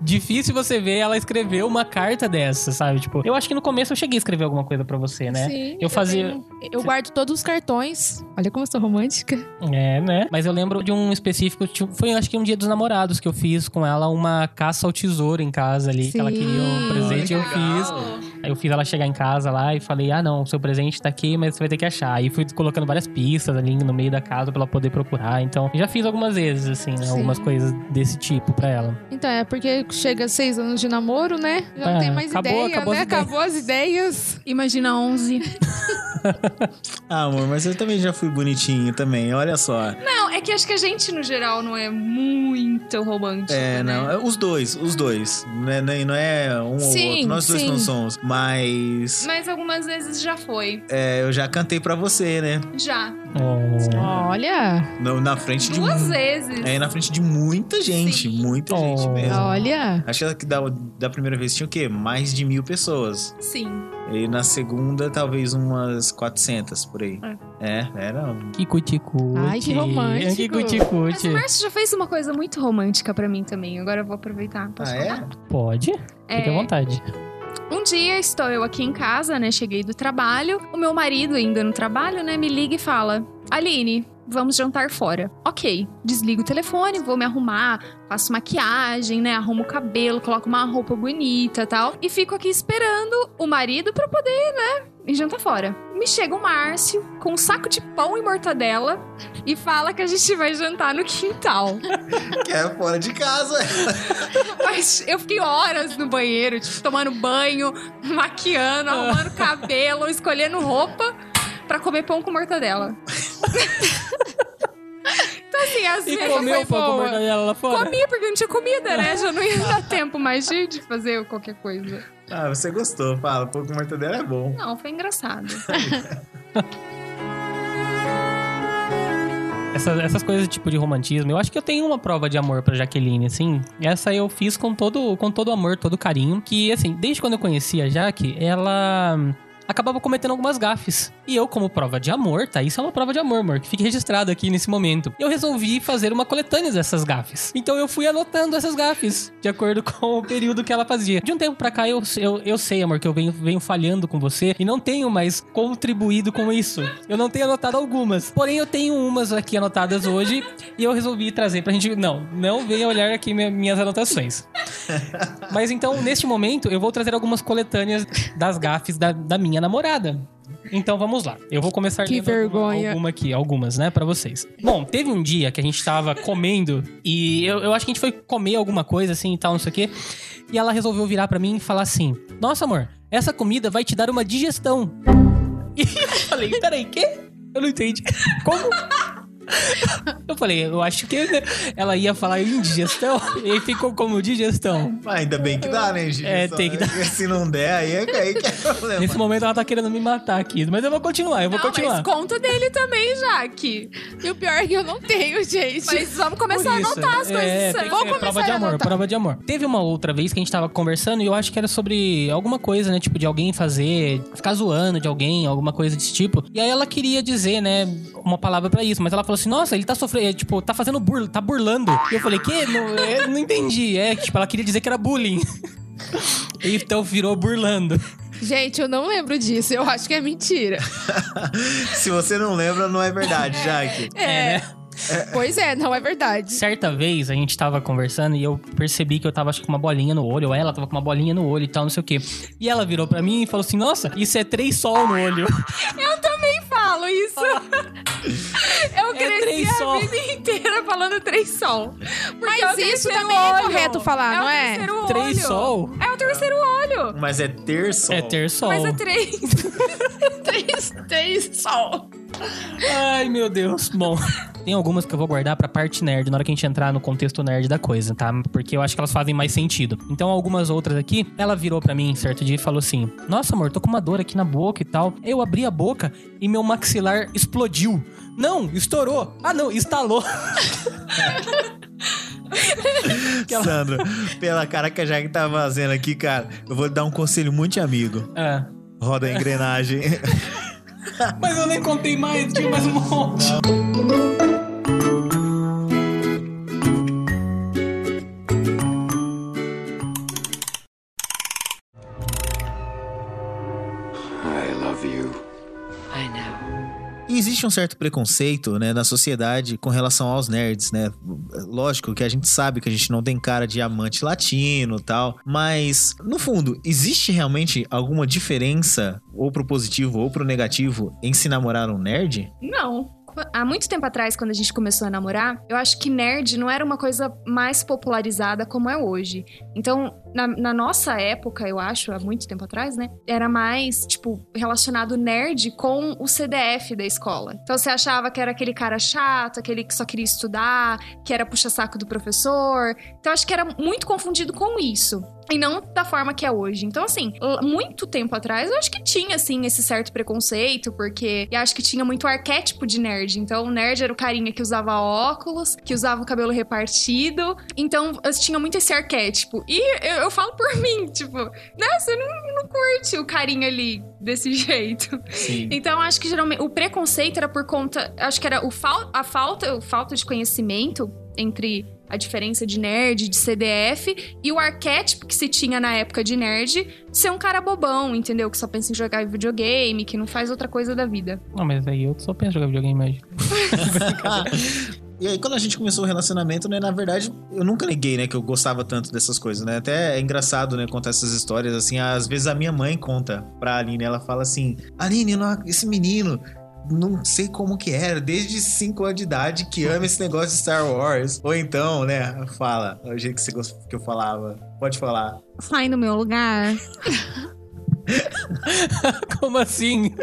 difícil você ver ela escreveu uma carta dessa, sabe? Tipo, eu acho que no começo eu cheguei a escrever alguma coisa pra você, né? Sim, eu fazia, Eu guardo todos os cartões. Olha como eu sou romântica. é, né? Mas eu lembro de um específico, tipo, foi acho que um dia dos namorados que eu fiz com ela uma caça ao tesouro em casa ali, que ela Sim. queria um presente, eu Olha que fiz. Aí eu fiz ela chegar em casa lá e falei: "Ah, não, o seu presente tá aqui, mas você vai ter que achar". Aí fui colocando várias pistas ali no meio da casa pra ela poder procurar. Então, já fiz algumas vezes assim, né, Sim. algumas coisas desse tipo pra ela. Então, é porque chega seis anos de namoro, né? Já É, não tem mais acabou- ideia, acabou né? as ideias. Acabou as ideias. Imagina 11. (laughs) Ah, amor, mas eu também já fui bonitinho também, olha só. Não, é que acho que a gente, no geral, não é muito romântico. É, né? não, é os dois, os dois. Não é, não é- não é um ou Sim, outro, nós dois sim. não somos. Mas Mas algumas vezes já foi. é, eu já cantei pra você, né? Já. Oh. Olha, No- na frente de Duas vezes. É, na frente de muita gente, Sim. muita Oh. gente mesmo. olha. Acho que da, da primeira vez tinha o quê? Mais de mil pessoas. Sim. E na segunda, talvez umas 400 por aí. É, era. um- Que cuticute. Ai, que romântico. Que Mas cuticute. o Márcio já fez uma coisa muito romântica pra mim também. Agora eu vou aproveitar. Posso Ah, é? falar? Pode? Fique à É, vontade. Um dia estou eu aqui em casa, né? Cheguei do trabalho. O meu marido, ainda no trabalho, né? Me liga e fala: Aline, vamos jantar fora. Ok, desligo o telefone, vou me arrumar, faço maquiagem, né? Arrumo o cabelo, coloco uma roupa bonita tal. E fico aqui esperando o marido pra poder, né? E jantar fora. Me chega o Márcio com um saco de pão e mortadela e fala que a gente vai jantar no quintal. (laughs) Que é fora de casa. (laughs) Mas eu fiquei horas no banheiro, tipo, tomando banho, maquiando, arrumando cabelo, escolhendo roupa pra comer pão com mortadela. (laughs) então, assim, às E vezes. comeu foi a boa. mortadela lá fora? Comi porque não tinha comida, né? Já não ia dar tempo mais de, de fazer qualquer coisa. Ah, você gostou. Fala, pão com mortadela é bom. Não, foi engraçado. (laughs) Essas, essas coisas tipo de romantismo, eu acho que eu tenho uma prova de amor pra Jaqueline, assim. Essa eu fiz com todo, com todo amor, todo carinho. Que, assim, desde quando eu conheci a Jaque, ela acabava cometendo algumas gafes. E eu, como prova de amor, tá? Isso é uma prova de amor, amor, que fique registrado aqui nesse momento. Eu resolvi fazer uma coletânea dessas gafes. Então eu fui anotando essas gafes, de acordo (laughs) com o período que ela fazia. De um tempo pra cá, eu, eu, eu sei, amor, que eu venho, venho falhando com você e não tenho mais contribuído com isso. Eu não tenho anotado algumas. Porém, eu tenho umas aqui anotadas hoje e eu resolvi trazer pra gente. Não, não venha olhar aqui minha- minhas anotações. (laughs) Mas então, neste momento, eu vou trazer algumas coletâneas das gafes da, da minha namorada. Então vamos lá. Eu vou começar Que vergonha. Alguma, aqui, algumas, né, pra vocês. Bom, teve um dia que a gente tava comendo e eu, eu acho que a gente foi comer alguma coisa assim e tal, não sei o quê. E ela resolveu virar pra mim e falar assim: Nossa, amor, essa comida vai te dar uma digestão. (laughs) E eu falei: Peraí, quê? Eu não entendi. Como? Eu falei, eu acho que né, ela ia falar indigestão e aí ficou como digestão. Mas ainda bem que dá, né, gente? É, tem que dar. Se não der, aí é, aí que é problema. Nesse momento ela tá querendo me matar aqui. Mas eu vou continuar, eu vou Não, continuar. mas conta dele também, Jaque. E o pior é que eu não tenho, gente. Mas vamos começar a anotar as coisas é, tem Vou ser começar prova de amor, anotar. prova de amor. Teve uma outra vez que a gente tava conversando e eu acho que era sobre alguma coisa, né? Tipo, de alguém fazer, ficar zoando de alguém, alguma coisa desse tipo. E aí ela queria dizer, né, uma palavra pra isso, mas ela falou assim: nossa, ele tá sofrendo, é, tipo, tá fazendo burla, tá burlando. E eu falei, que? Não, é, não entendi. É, tipo, ela queria dizer que era bullying. (laughs) então virou burlando. Gente, eu não lembro disso. Eu acho que é mentira. (laughs) Se você não lembra, não é verdade, Jaque. É, né? Pois é, não é verdade. Certa vez a gente tava conversando e eu percebi que eu tava acho com uma bolinha no olho, ou ela tava com uma bolinha no olho e tal, não sei o quê. E ela virou pra mim e falou assim: Nossa, isso é três sol no olho. (laughs) Eu também falo isso. (laughs) Eu cresci três a sol. vida inteira falando três sol. Mas é o isso terceiro também é olho. correto falar, é não o é? terceiro Três olho. sol? É o terceiro olho. Mas é ter sol. É ter sol. Mas é três. (laughs) Três, três sol. Ai, meu Deus. Bom, tem algumas que eu vou guardar pra parte nerd, na hora que a gente entrar no contexto nerd da coisa, tá? Porque eu acho que elas fazem mais sentido. Então, algumas outras aqui, ela virou pra mim certo dia e falou assim: Nossa, amor, tô com uma dor aqui na boca e tal. Eu abri a boca e meu maxilar explodiu. Não, estourou. Ah, não, estalou. (laughs) Sandro, pela cara que a Jaque tá fazendo aqui, cara, eu vou dar um conselho muito amigo. É. Roda a engrenagem. (laughs) Mas eu nem contei mais, tinha mais um monte. Existe um certo preconceito, né, na sociedade com relação aos nerds, né? Lógico que a gente sabe que a gente não tem cara de amante latino tal, mas no fundo, existe realmente alguma diferença ou pro positivo ou pro negativo em se namorar um nerd? Não. Há muito tempo atrás, quando a gente começou a namorar, eu acho que nerd não era uma coisa mais popularizada como é hoje. Então, na, na nossa época, eu acho, há muito tempo atrás, né? Era mais, tipo, relacionado nerd com o CDF da escola. Então, você achava que era aquele cara chato, aquele que só queria estudar, que era puxa-saco do professor. Então, acho que era muito confundido com isso. E não da forma que é hoje. Então, assim, muito tempo atrás, eu acho que tinha, assim, esse certo preconceito, porque eu acho que tinha muito arquétipo de nerd. Então, o nerd era o carinha que usava óculos, que usava o cabelo repartido. Então, eu tinha muito esse arquétipo. E eu, eu falo por (laughs) mim, tipo, né, você não, não curte o carinha ali desse (laughs) jeito. Sim. Então, acho que geralmente o preconceito era por conta. Acho que era o fal, a falta, o falta de conhecimento entre a diferença de nerd, de CDF, e o arquétipo que se tinha na época de nerd, ser um cara bobão, entendeu? Que só pensa em jogar videogame, que não faz outra coisa da vida. Não, mas aí eu só penso em jogar videogame hoje. (laughs) E aí, quando a gente começou o relacionamento, né, na verdade, eu nunca neguei, né, que eu gostava tanto dessas coisas, né? Até é engraçado, né, contar essas histórias, assim, às vezes a minha mãe conta pra Aline, ela fala assim, Aline, não- esse menino, não sei como que era, desde 5 anos de idade, que ama esse negócio de Star Wars. Ou então, né, fala, o jeito que, você que eu falava, pode falar. Sai no meu lugar. (laughs) (laughs) Como assim?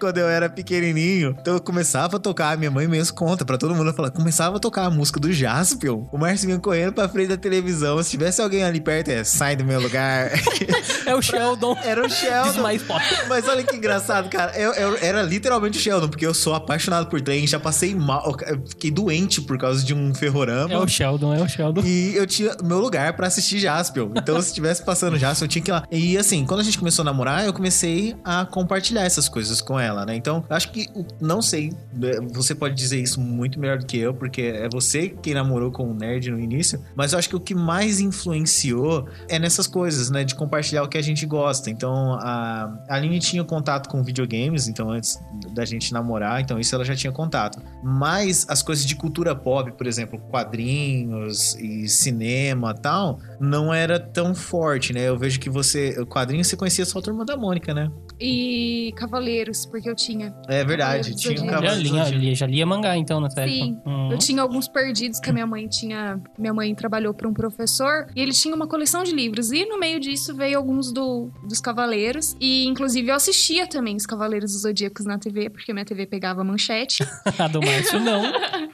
Quando eu era pequenininho, então eu começava a tocar, minha mãe mesmo conta pra todo mundo, ela começava a tocar a música do Jaspion, o Márcio vinha correndo pra frente da televisão, se tivesse alguém ali perto, é, sai do meu lugar. (laughs) É o Sheldon. Era o Sheldon. mais. Mas olha que engraçado, cara. Eu, eu- era literalmente o Sheldon, porque eu sou apaixonado por trem, já passei mal, fiquei doente por causa de um ferrorama. É o Sheldon, é o Sheldon. E eu tinha meu lugar pra assistir Jaspion. Então, se estivesse passando Jaspion, eu tinha que ir lá. E assim, quando a gente começou a namorar, eu comecei a compartilhar essas coisas com ela, né? Então, acho que, não sei, né, você pode dizer isso muito melhor do que eu, porque é você quem namorou com o nerd no início. Mas eu acho que o que mais influenciou é nessas coisas, né? De compartilhar o que a gente gosta. Então, a a Aline tinha contato com videogames, então antes da gente namorar, então isso ela já tinha contato. Mas as coisas de cultura pop, por exemplo, quadrinhos e cinema tal, não era tão forte, né? Eu vejo que você. O quadrinho você conhecia só a turma da Mônica, né? E Cavaleiros, porque eu tinha. É verdade. Cavaleiros Tinha um Zodíaco. Já, lia, já lia mangá, então, nessa Sim, época. Hum. Eu tinha alguns perdidos que a minha mãe tinha. Minha mãe trabalhou para um professor e ele tinha uma coleção de livros. E no meio disso veio alguns do, dos Cavaleiros. E inclusive eu assistia também os Cavaleiros dos Zodíacos na TV, porque minha TV pegava manchete. (laughs) A do Márcio, não. (laughs)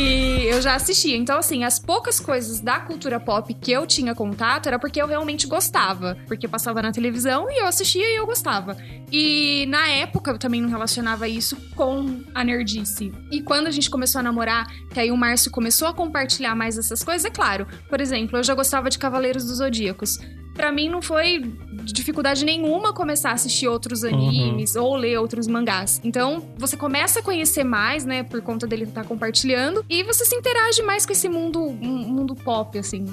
E eu já assistia. Então, assim, as poucas coisas da cultura pop que eu tinha contato era porque eu realmente gostava. Porque passava na televisão e eu assistia e eu gostava. E na época eu também não relacionava isso com a nerdice. E quando a gente começou a namorar, que aí o Márcio começou a compartilhar mais essas coisas, é claro. Por exemplo, eu já gostava de Cavaleiros dos Zodíacos. Pra mim não foi dificuldade nenhuma começar a assistir outros animes ou ler outros mangás. Então, você começa a conhecer mais, né, por conta dele estar compartilhando, e você se interage mais com esse mundo, mundo pop, assim.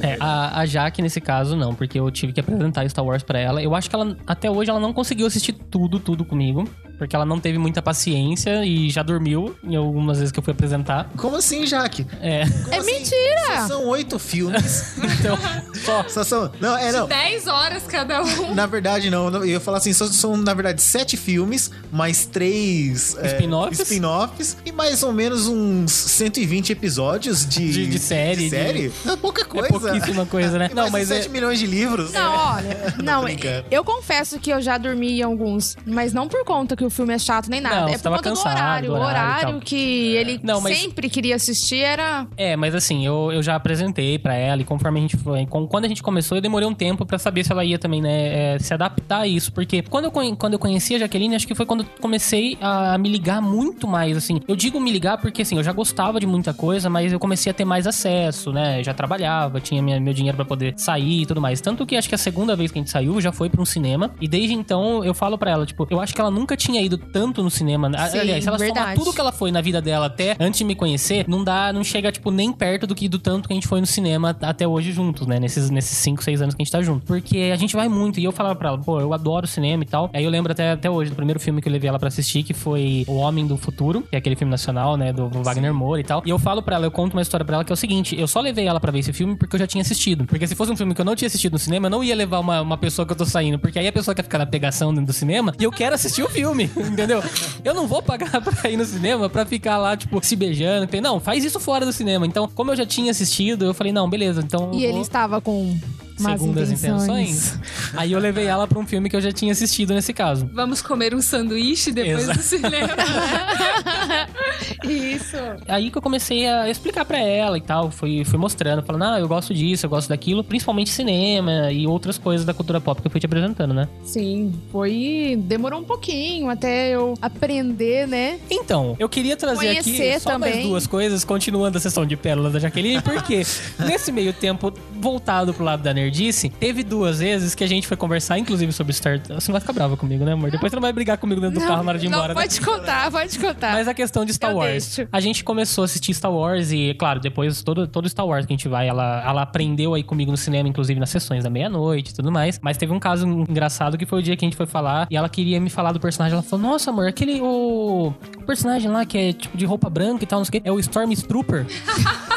É, a, a Jaque, nesse caso, não, porque eu tive que apresentar Star Wars pra ela. Eu acho que ela, até hoje, ela não conseguiu assistir tudo, tudo comigo. Porque ela não teve muita paciência e já dormiu em algumas vezes que eu fui apresentar. Como assim, Jaque? É, Como É assim? mentira! Só são oito filmes. (laughs) então, só. Só são. Não, é não. 10 horas cada um. (laughs) Na verdade, não. Eu ia falar assim, só são, na verdade, sete filmes, mais três é, Spin-offs? spin-offs e mais ou menos uns 120 episódios de, De- de série, De série? É pouca coisa. É pouquíssima coisa, né? E (laughs) Não, mais mas uns é. 7 milhões de livros. Não, olha, (laughs) não, brincando. eu confesso que eu já dormi em alguns, mas não por conta que o filme é chato nem nada. Não, é por tava conta do cansado horário. do O horário e horário que ele Não, mas- sempre queria assistir era. É, mas assim, eu, eu já apresentei pra ela e conforme a gente foi. Quando a gente começou, eu demorei um tempo pra saber se ela ia também, né, é, se adaptar a isso. Porque quando eu, quando eu conheci a Jaqueline, acho que foi quando eu comecei a me ligar muito mais, assim. Eu digo me ligar porque, assim, eu já gostava de muita coisa, mas eu comecei a ter mais acesso, né? Já trabalhava, tinha minha- meu dinheiro pra poder sair e tudo mais. Tanto que acho que a segunda vez que a gente saiu já foi pra um cinema. E desde então eu falo pra ela, tipo, eu acho que ela nunca tinha ido tanto no cinema. A- Sim, Aliás, se ela somar verdade. tudo que ela foi na vida dela até antes de me conhecer, não dá, não chega, tipo, nem perto do que do tanto que a gente foi no cinema até hoje juntos, né? Nesses, nesses 5, 6 anos que a gente tá junto. Porque a gente vai muito. E eu falava pra ela, pô, eu adoro cinema e tal. Aí eu lembro até, até hoje do primeiro filme que eu levei ela pra assistir, que foi O Homem do Futuro, que é aquele filme nacional, né? Do, do Wagner Moura e tal. E eu falo pra ela, eu conto uma história pra ela que é o seguinte: eu só levei ela pra ver esse filme porque eu já tinha assistido. Porque se fosse um filme que eu não tinha assistido no cinema, eu não ia levar uma, uma pessoa que eu tô saindo. Porque aí a pessoa quer ficar na pegação dentro do cinema e eu quero assistir o filme, (laughs) entendeu? Eu não vou pagar (laughs) pra ir no cinema pra ficar lá, tipo, se beijando. Não, faz isso fora do cinema. Então, como eu já tinha assistido, eu falei, não, beleza, então. E ele estava com más Segundas intenções. intenções. Aí eu levei ela pra um filme que eu já tinha assistido nesse caso. Vamos comer um sanduíche depois Exato. do cinema. (laughs) Isso. Aí que eu comecei a explicar pra ela e tal, fui, fui mostrando, falando, ah, eu gosto disso, eu gosto daquilo, principalmente cinema e outras coisas da cultura pop que eu fui te apresentando, né? Sim, foi. Demorou um pouquinho até eu aprender, né? Então, eu queria trazer aqui Conhecer só mais também. duas coisas, continuando a sessão de pérolas da Jaqueline, porque (laughs) nesse meio tempo, voltado pro lado da nerdice, teve duas vezes que a gente foi conversar, inclusive, sobre Star... Você não vai ficar brava comigo, né, amor? Depois você não vai brigar comigo dentro do carro na hora de ir não, embora, né? pode contar, pode contar. Mas a questão de Star Eu Wars. deixo. A gente começou a assistir Star Wars e, claro, depois todo, todo Star Wars que a gente vai, ela, ela aprendeu aí comigo no cinema, inclusive nas sessões da meia-noite e tudo mais. Mas teve um caso engraçado que foi o dia que a gente foi falar e ela queria me falar do personagem. Ela falou: Nossa, amor, aquele. O, o personagem lá que é tipo de roupa branca e tal, não sei o quê, é o Stormtrooper. (laughs)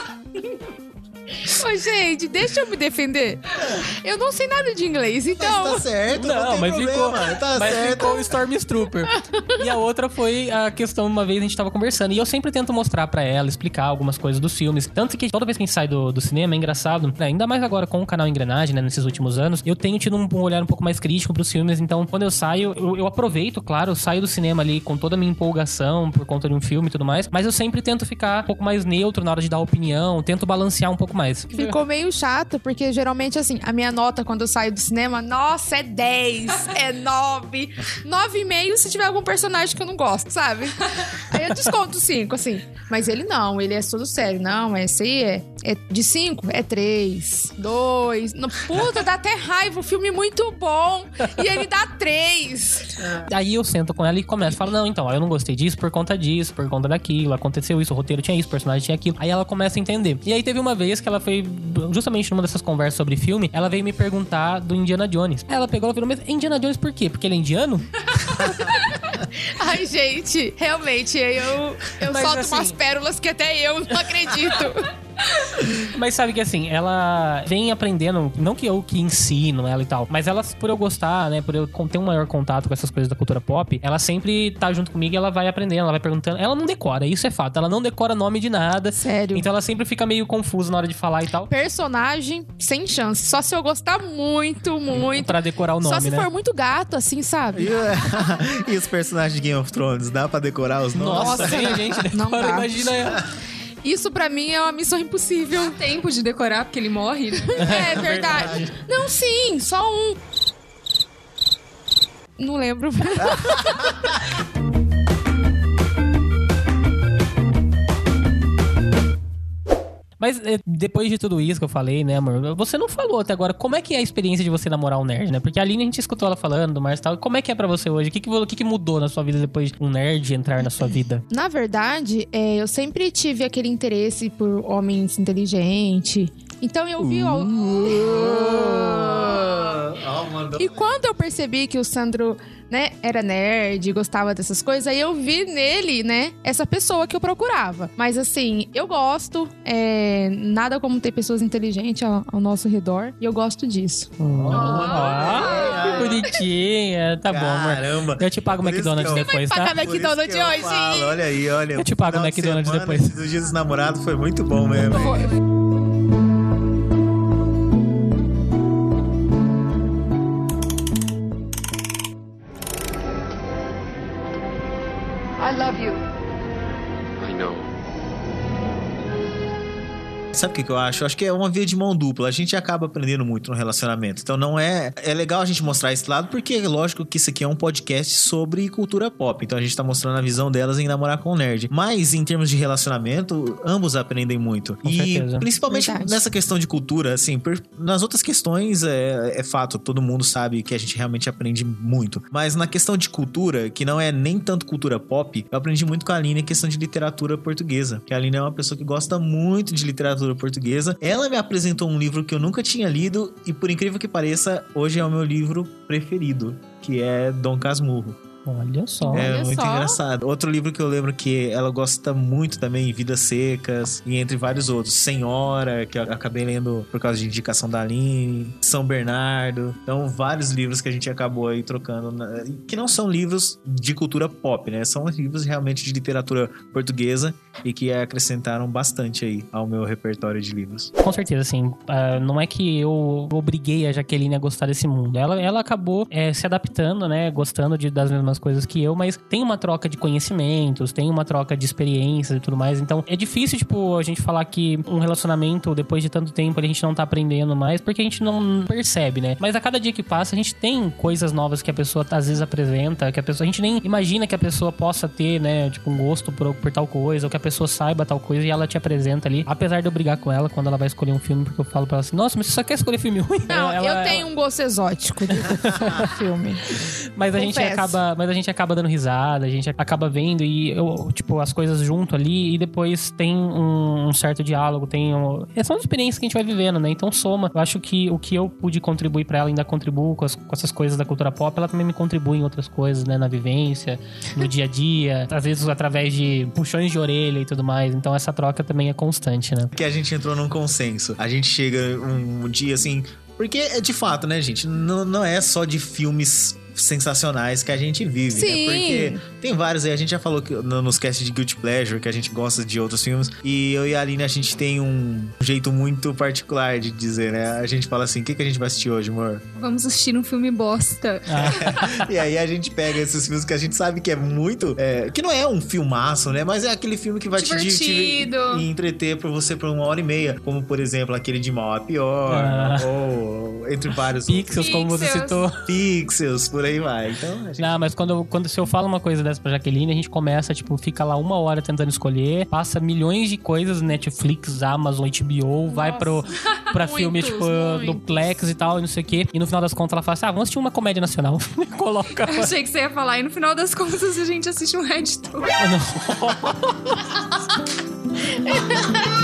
Gente, deixa eu me defender. Eu não sei nada de inglês, então. Tá certo, não, Não, tem mas ficou, problema. Tá mas certo. ficou o Stormtrooper. e a outra foi a questão, uma vez a gente tava conversando, e eu sempre tento mostrar pra ela, explicar algumas coisas dos filmes. Tanto que toda vez que a gente sai do, do cinema, é engraçado, né, ainda mais agora com o canal Engrenagem, né, nesses últimos anos, eu tenho tido um, um olhar um pouco mais crítico pros filmes, então quando eu saio, eu, eu aproveito, claro, eu saio do cinema ali com toda a minha empolgação por conta de um filme e tudo mais, mas eu sempre tento ficar um pouco mais neutro na hora de dar opinião, tento balancear um pouco mais. Ficou meio chato, porque geralmente, assim, a minha nota quando eu saio do cinema, nossa, é 10, é 9, 9,5 se tiver algum personagem que eu não gosto, sabe? Aí eu desconto 5, assim. Mas ele não, ele é todo sério. Não, esse aí é, é de 5, é 3, 2. Não, puta, dá até raiva, o filme é muito bom. E ele dá 3. Aí eu sento com ela e começo. Falo, não, então, eu não gostei disso por conta disso, por conta daquilo, aconteceu isso, o roteiro tinha isso, o personagem tinha aquilo. Aí ela começa a entender. E aí teve uma vez que ela foi, justamente numa dessas conversas sobre filme, ela veio me perguntar do Indiana Jones. Ela pegou e falou, mas Indiana Jones por quê? Porque ele é indiano? (laughs) Ai, gente, realmente, eu, eu Mas, solto assim- umas pérolas que até eu não acredito. (laughs) Mas sabe que assim, ela vem aprendendo, não que eu que ensino ela e tal, mas ela, por eu gostar, né, por eu ter um maior contato com essas coisas da cultura pop, ela sempre tá junto comigo e ela vai aprendendo, ela vai perguntando. Ela não decora, isso é fato, ela não decora nome de nada. Sério. Então ela sempre fica meio confusa na hora de falar e tal. Personagem sem chance. Só se eu gostar muito, muito. Pra decorar o Só nome, se né? for muito gato, assim, sabe? E, (laughs) e os personagens de Game of Thrones, dá pra decorar os nomes? Nossa, Nossa. sim, gente, Não dá. imagina. Isso pra mim é uma missão impossível. Tempo de decorar, porque ele morre, né? (laughs) É (laughs) verdade. Não, sim, só um. Não lembro. (laughs) Mas é, depois de tudo isso que eu falei, né, amor? Você não falou até agora como é que é a experiência de você namorar um nerd, né? Porque a Aline a gente escutou ela falando, e tal. Como é que é pra você hoje? O que que que mudou na sua vida depois de um nerd entrar na sua vida? Na verdade, é, eu sempre tive aquele interesse por homens inteligentes. Então eu vi. o- E quando eu percebi que o Sandro, né, era nerd, gostava dessas coisas, aí eu vi nele, né, essa pessoa que eu procurava. Mas assim, eu gosto, é, nada como ter pessoas inteligentes ao, ao nosso redor, e eu gosto disso. Ah, que bonitinha. Tá bom, amor. Caramba. Eu te pago o McDonald's eu- depois, pagar tá? Mac- Por isso McDonald's hoje. falo, olha aí, olha. Eu te pago o McDonald's semana, depois. esse Dos dias dos namorados foi muito bom mesmo. I love you. Sabe o que, que eu acho? Eu acho que é uma via de mão dupla. A gente acaba aprendendo muito no relacionamento. Então não é. É legal a gente mostrar esse lado, porque é lógico que isso aqui é um podcast sobre cultura pop. Então a gente tá mostrando a visão delas em namorar com o nerd. Mas em termos de relacionamento, ambos aprendem muito. Com e certeza. principalmente Verdade. nessa questão de cultura, assim, per- nas outras questões é, é fato, todo mundo sabe que a gente realmente aprende muito. Mas na questão de cultura, que não é nem tanto cultura pop, eu aprendi muito com a Aline a questão de literatura portuguesa. Que a Aline é uma pessoa que gosta muito de literatura portuguesa. Ela me apresentou um livro que eu nunca tinha lido e, por incrível que pareça, hoje é o meu livro preferido, que é Dom Casmurro. Olha só. É Olha muito só. engraçado. Outro livro que eu lembro que ela gosta muito também, Vidas Secas, e entre vários outros. Senhora, que eu acabei lendo por causa de indicação da Aline, São Bernardo. Então, vários livros que a gente acabou aí trocando, na- que não são livros de cultura pop, né? São livros realmente de literatura portuguesa e que acrescentaram bastante aí ao meu repertório de livros. Com certeza, assim. ah, não é que eu obriguei a Jaqueline a gostar desse mundo. Ela, ela acabou eh, se adaptando, né? Gostando de, das mesmas mesmas coisas que eu, mas tem uma troca de conhecimentos, tem uma troca de experiências e tudo mais. Então é difícil, tipo, a gente falar que um relacionamento, depois de tanto tempo, a gente não tá aprendendo mais, porque a gente não percebe, né? Mas a cada dia que passa, a gente tem coisas novas que a pessoa às vezes apresenta, que a pessoa. A gente nem imagina que a pessoa possa ter, né? Tipo, um gosto por, por tal coisa, ou que a pessoa saiba tal coisa e ela te apresenta ali. Apesar de eu brigar com ela quando ela vai escolher um filme, porque eu falo pra ela assim: Nossa, mas você só quer escolher filme ruim? Não, (laughs) Ela- eu tenho um gosto exótico de (laughs) filme. Mas a gente Confesso. acaba, mas a gente acaba dando risada, a gente acaba vendo e eu, tipo, as coisas junto ali e depois tem um, um certo diálogo, tem um, são as experiências que a gente vai vivendo, né? Então soma. Eu acho que o que eu pude contribuir pra ela ainda contribuo com, as- com essas coisas da cultura pop, ela também me contribui em outras coisas, né, na vivência, no dia a dia, às vezes através de puxões de orelha e tudo mais. Então essa troca também é constante, né? que a gente entrou num consenso. A gente chega um dia assim. Porque é de fato, né, gente? Não, não é só de filmes sensacionais que a gente vive, Sim. né? Porque tem vários aí, a gente já falou que, no- nos casts de Guilty Pleasure que a gente gosta de outros filmes. E eu e a Aline, a gente tem um jeito muito particular de dizer, né? A gente fala assim: o que, que a gente vai assistir hoje, amor? Vamos assistir um filme bosta. (laughs) e aí a gente pega esses filmes que a gente sabe que é muito. é, que não é um filmaço, né? Mas é aquele filme que vai te, te, Divertido. e entreter pra você por uma hora e meia. Como, por exemplo, aquele de mal a pior. Ah. Ou entre vários Pixels, como você citou. Pixels, por aí vai. Então, gente... Não, mas quando, eu- quando se eu falo uma coisa dessa pra Jaqueline, a gente começa, tipo, fica lá uma hora tentando escolher, passa milhões de coisas, Netflix, Amazon, HBO, vai pro, pra (laughs) filme, Muitos, tipo, muitos. do Plex e tal, e não sei o quê. E no final das contas ela fala assim, ah, vamos assistir uma comédia nacional. (laughs) Coloca. Eu achei que você ia falar, e no final das contas a gente assiste um Red Tour. (laughs) I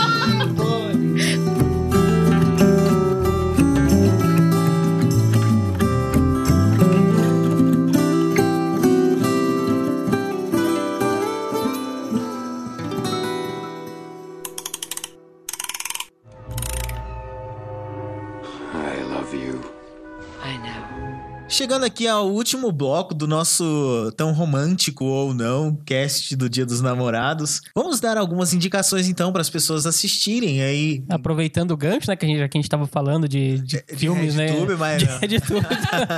Chegando aqui ao último bloco do nosso tão romântico ou não cast do Dia dos Namorados, vamos dar algumas indicações então para as pessoas assistirem aí. Aproveitando o gancho, né, que a gente, já que a gente tava falando de, de De filmes, né? RedTube, mas (laughs) de não. RedTube.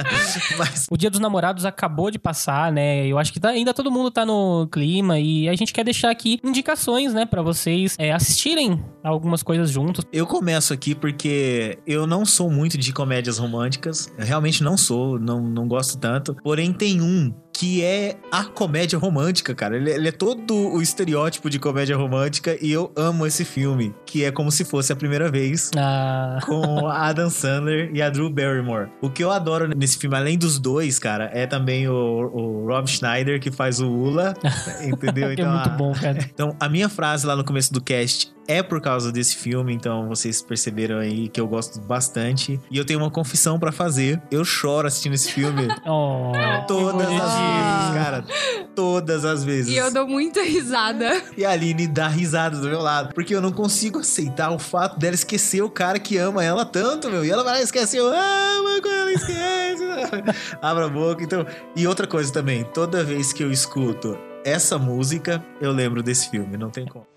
(laughs) Mas O Dia dos Namorados acabou de passar, né? Eu acho que tá- ainda todo mundo tá no clima e a gente quer deixar aqui indicações, né, Pra vocês é, assistirem algumas coisas juntos. Eu começo aqui porque eu não sou muito de comédias românticas. Eu realmente não sou, não, não gosto tanto. Porém, tem um que é a comédia romântica, cara. Ele, ele é todo o estereótipo de comédia romântica e eu amo esse filme, que é como se fosse a primeira vez. Ah, Com a Adam Sandler e a Drew Barrymore. O que eu adoro nesse filme, além dos dois, cara, é também o, o Rob Schneider, que faz o Ula. (laughs) Entendeu? que é muito bom, cara. então, a minha frase lá no começo do cast é por causa desse filme, então vocês perceberam aí que eu gosto bastante. E eu tenho uma confissão pra fazer. Eu choro assistindo esse filme (laughs) Oh, todas as. Vezes, cara. Todas as vezes. E eu dou muita risada. E a Aline dá risada do meu lado. Porque eu não consigo aceitar o fato dela esquecer o cara que ama ela tanto, meu. E ela vai lá e esquece, eu amo quando ela esquece. (laughs) Abra a boca. Então, e outra coisa também, toda vez que eu escuto essa música, eu lembro desse filme, não tem como.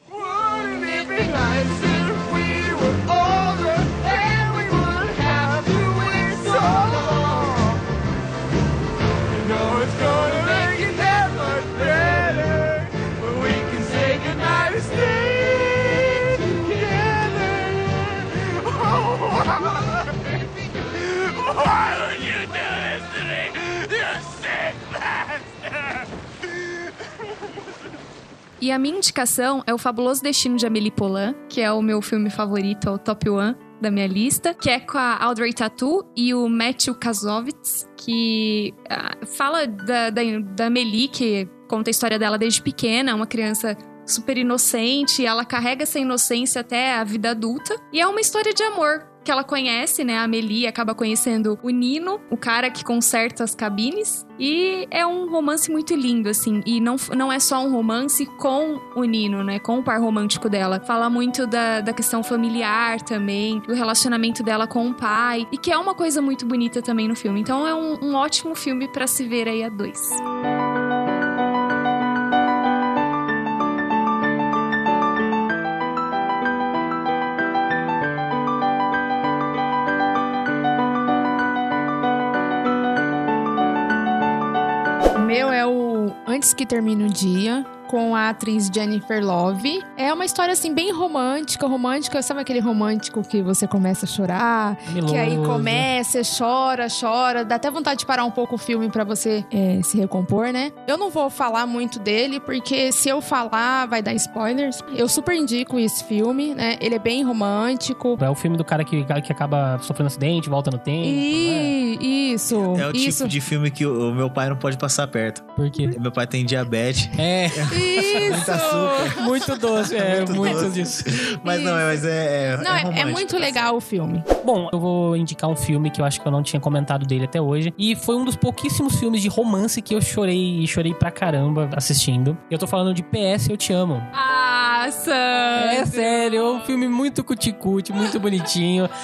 E a minha indicação é o Fabuloso Destino de Amélie Poulain, que é o meu filme favorito, é o top one da minha lista, que é com a Audrey Tautou e o Matthew Kasovitz, que ah, fala da, da, da que conta a história dela desde pequena, uma criança super inocente, ela carrega essa inocência até a vida adulta. E é uma história de amor que ela conhece, né? A Amelie acaba conhecendo o Nino, o cara que conserta as cabines. E é um romance muito lindo, assim. E não, não é só um romance com o Nino, né? Com o par romântico dela. Fala muito da, da questão familiar também, do relacionamento dela com o pai. E que é uma coisa muito bonita também no filme. Então é um, um ótimo filme pra se ver aí a dois. O Antes que Termine o Dia, com a atriz Jennifer Love. É uma história assim bem romântica, romântica, sabe aquele romântico que você começa a chorar, Meloso. que aí começa, chora, chora, dá até vontade de parar um pouco o filme pra você é, se recompor, né? Eu não vou falar muito dele porque se eu falar vai dar spoilers. Eu super indico esse filme, né? Ele é bem romântico. É o filme do cara que, que acaba sofrendo acidente, volta no tempo. né? E isso, É o isso. tipo de filme que o, o meu pai não pode passar perto. Por quê? Meu pai tem diabetes. É, (laughs) Isso. açúcar. muito doce, é, Muito muito, doce. disso. Mas não, é- mas é. é Não, é, é muito tá legal o filme. Bom, eu vou indicar um filme que eu acho que eu não tinha comentado dele até hoje. E foi um dos pouquíssimos filmes de romance que eu chorei e chorei pra caramba assistindo. Eu tô falando de PS Eu Te Amo. Ah, É sério, é um filme muito cuticute, muito bonitinho. (laughs)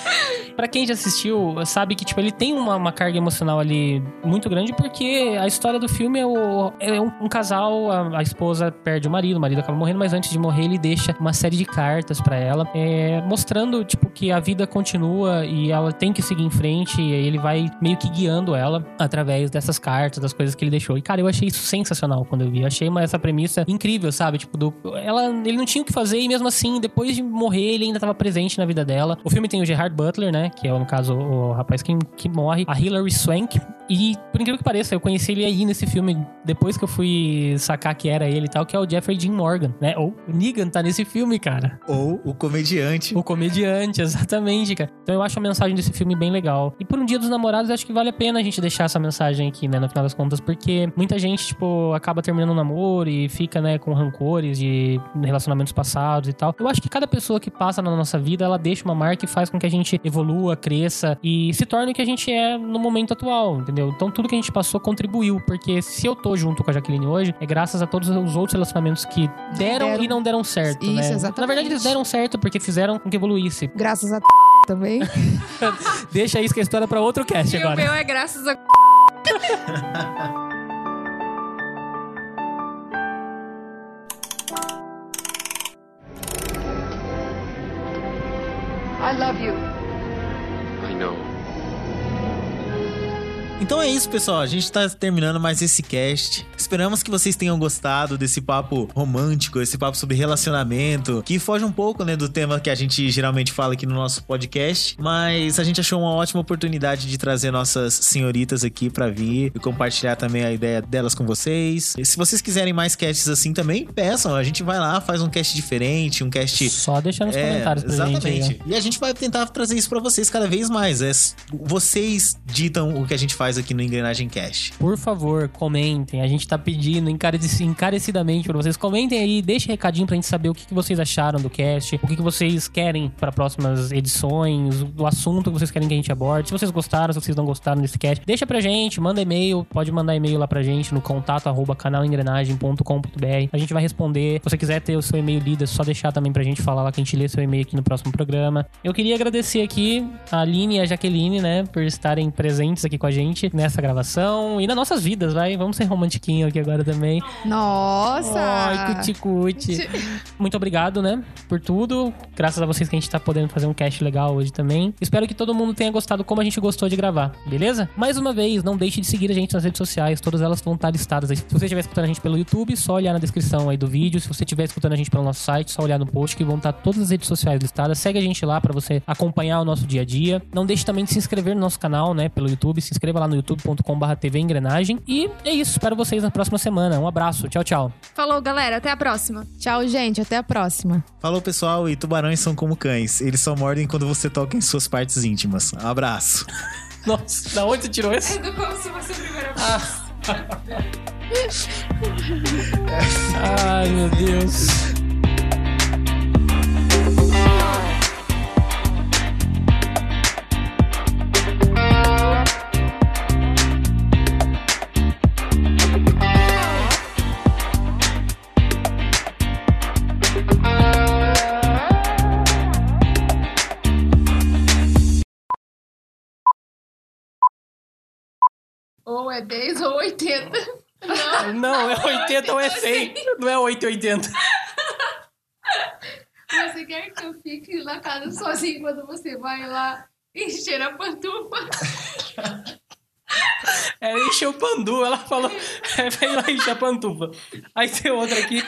Pra quem já assistiu, sabe que tipo, ele tem uma, uma carga emocional ali muito grande, porque a história do filme é, o, é um, um casal, a, a esposa perde o marido, o marido acaba morrendo, mas antes de morrer ele deixa uma série de cartas pra ela, é, mostrando tipo que a vida continua e ela tem que seguir em frente, e ele vai meio que guiando ela através dessas cartas, das coisas que ele deixou. E cara, eu achei isso sensacional quando eu vi. Eu achei uma, essa premissa incrível, sabe? Tipo, do, ela, ele não tinha o que fazer e mesmo assim, depois de morrer, ele ainda estava presente na vida dela. O filme tem o Gerard Butler, né? Que é, no caso, o rapaz que, que morre. A Hilary Swank. E, por incrível que pareça, eu conheci ele aí nesse filme, depois que eu fui sacar que era ele e tal, que é o Jeffrey Dean Morgan, né? Ou o Negan tá nesse filme, cara. Ou o comediante. O comediante, (laughs) exatamente, cara. Então eu acho a mensagem desse filme bem legal. E por um dia dos namorados, acho que vale a pena a gente deixar essa mensagem aqui, né, no final das contas, porque muita gente, tipo, acaba terminando um namoro e fica, né, com rancores de relacionamentos passados e tal. Eu acho que cada pessoa que passa na nossa vida, ela deixa uma marca e faz com que a gente evolua, cresça e se torne o que a gente é no momento atual, entendeu? Então tudo que a gente passou contribuiu, porque se eu tô junto com a Jaqueline hoje, é graças a todos os outros relacionamentos que deram, Deram. e não deram certo, Isso, né? exatamente. Na verdade, eles deram certo porque fizeram com que evoluísse. Graças a (laughs) também. (laughs) Deixa isso que é história pra outro cast E o agora. meu é graças a. (laughs) I love you. I know. Então é isso, pessoal. A gente tá terminando mais esse cast. Esperamos que vocês tenham gostado desse papo romântico, esse papo sobre relacionamento, que foge um pouco, né, do tema que a gente geralmente fala aqui no nosso podcast. Mas a gente achou uma ótima oportunidade de trazer nossas senhoritas aqui pra vir e compartilhar também a ideia delas com vocês. E se vocês quiserem mais casts assim também, peçam. A gente vai lá, faz um cast diferente, um cast Só deixar nos é, comentários pra exatamente. gente. aí, E a gente vai tentar trazer isso pra vocês cada vez mais. É, vocês ditam o que a gente faz aqui no Engrenagem Cash. ó. Por favor, comentem. A gente tá pedindo encareci- encarecidamente pra vocês. Comentem aí, deixem recadinho pra gente saber o que, vocês acharam do cast, o que, vocês querem pra próximas edições, o assunto que vocês querem que a gente aborde. Se vocês gostaram, se vocês não gostaram desse cast, deixa pra gente, manda e-mail, pode mandar e-mail lá pra gente no contato arroba canalengrenagem.com.br. A gente vai responder. Se você quiser ter o seu e-mail lido, é só deixar também pra gente falar lá que a gente lê seu e-mail aqui no próximo programa. Eu queria agradecer aqui a Aline e a Jaqueline, né, por estarem presentes aqui com a gente nessa gravação e nas nossas vidas, vai. Vamos ser romantiquinho aqui agora também. Nossa! Ai, cuti-cuti. Muito obrigado, né, por tudo. Graças a vocês que a gente tá podendo fazer um cast legal hoje também. Espero que todo mundo tenha gostado como a gente gostou de gravar, beleza? Mais uma vez, não deixe de seguir a gente nas redes sociais, todas elas vão estar listadas aí. Se você estiver escutando a gente pelo YouTube, só olhar na descrição aí do vídeo. Se você estiver escutando a gente pelo nosso site, só olhar no post que vão estar todas as redes sociais listadas. Segue a gente lá pra você acompanhar o nosso dia a dia. Não deixe também de se inscrever no nosso canal, né, pelo YouTube. Se inscreva lá no youtube.com.br TV Engrenagem. E é isso, espero vocês na próxima semana. Um abraço, tchau, tchau. Falou, galera. Até a próxima. Tchau, gente. Até a próxima. Falou, pessoal, e tubarões são como cães. Eles só mordem quando você toca em suas partes íntimas. Um abraço. (laughs) Nossa, da onde você tirou isso? do como se fosse a primeira (laughs) Ai, meu Deus. Ou é 10 ou 80. (laughs) Não, é 80 ou é 100. Não é 880. Você quer que eu fique na casa sozinho quando você vai lá encher a pantufa? Ela encheu o pandu, ela falou, (laughs) é, veio lá encher a pantufa. Aí tem outra aqui,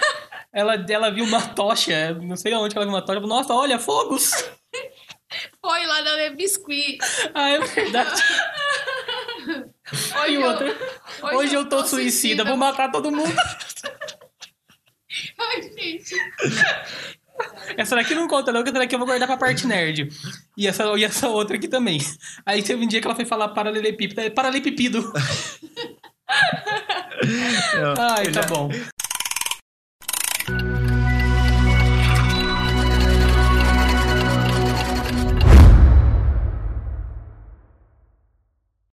ela, ela viu uma tocha, não sei aonde ela viu uma tocha, falou, nossa, olha, fogos! Foi lá na Le Biscuit. Ah, é verdade. (laughs) Hoje E outra, hoje, eu tô suicida, vou matar todo mundo. (laughs) Ai, gente. Essa daqui não conta não, que essa daqui eu vou guardar pra parte nerd. E essa, e essa outra aqui também. Aí teve um dia que ela foi falar paralelepípedo, é paralepipido. (laughs) Ai, tá bom.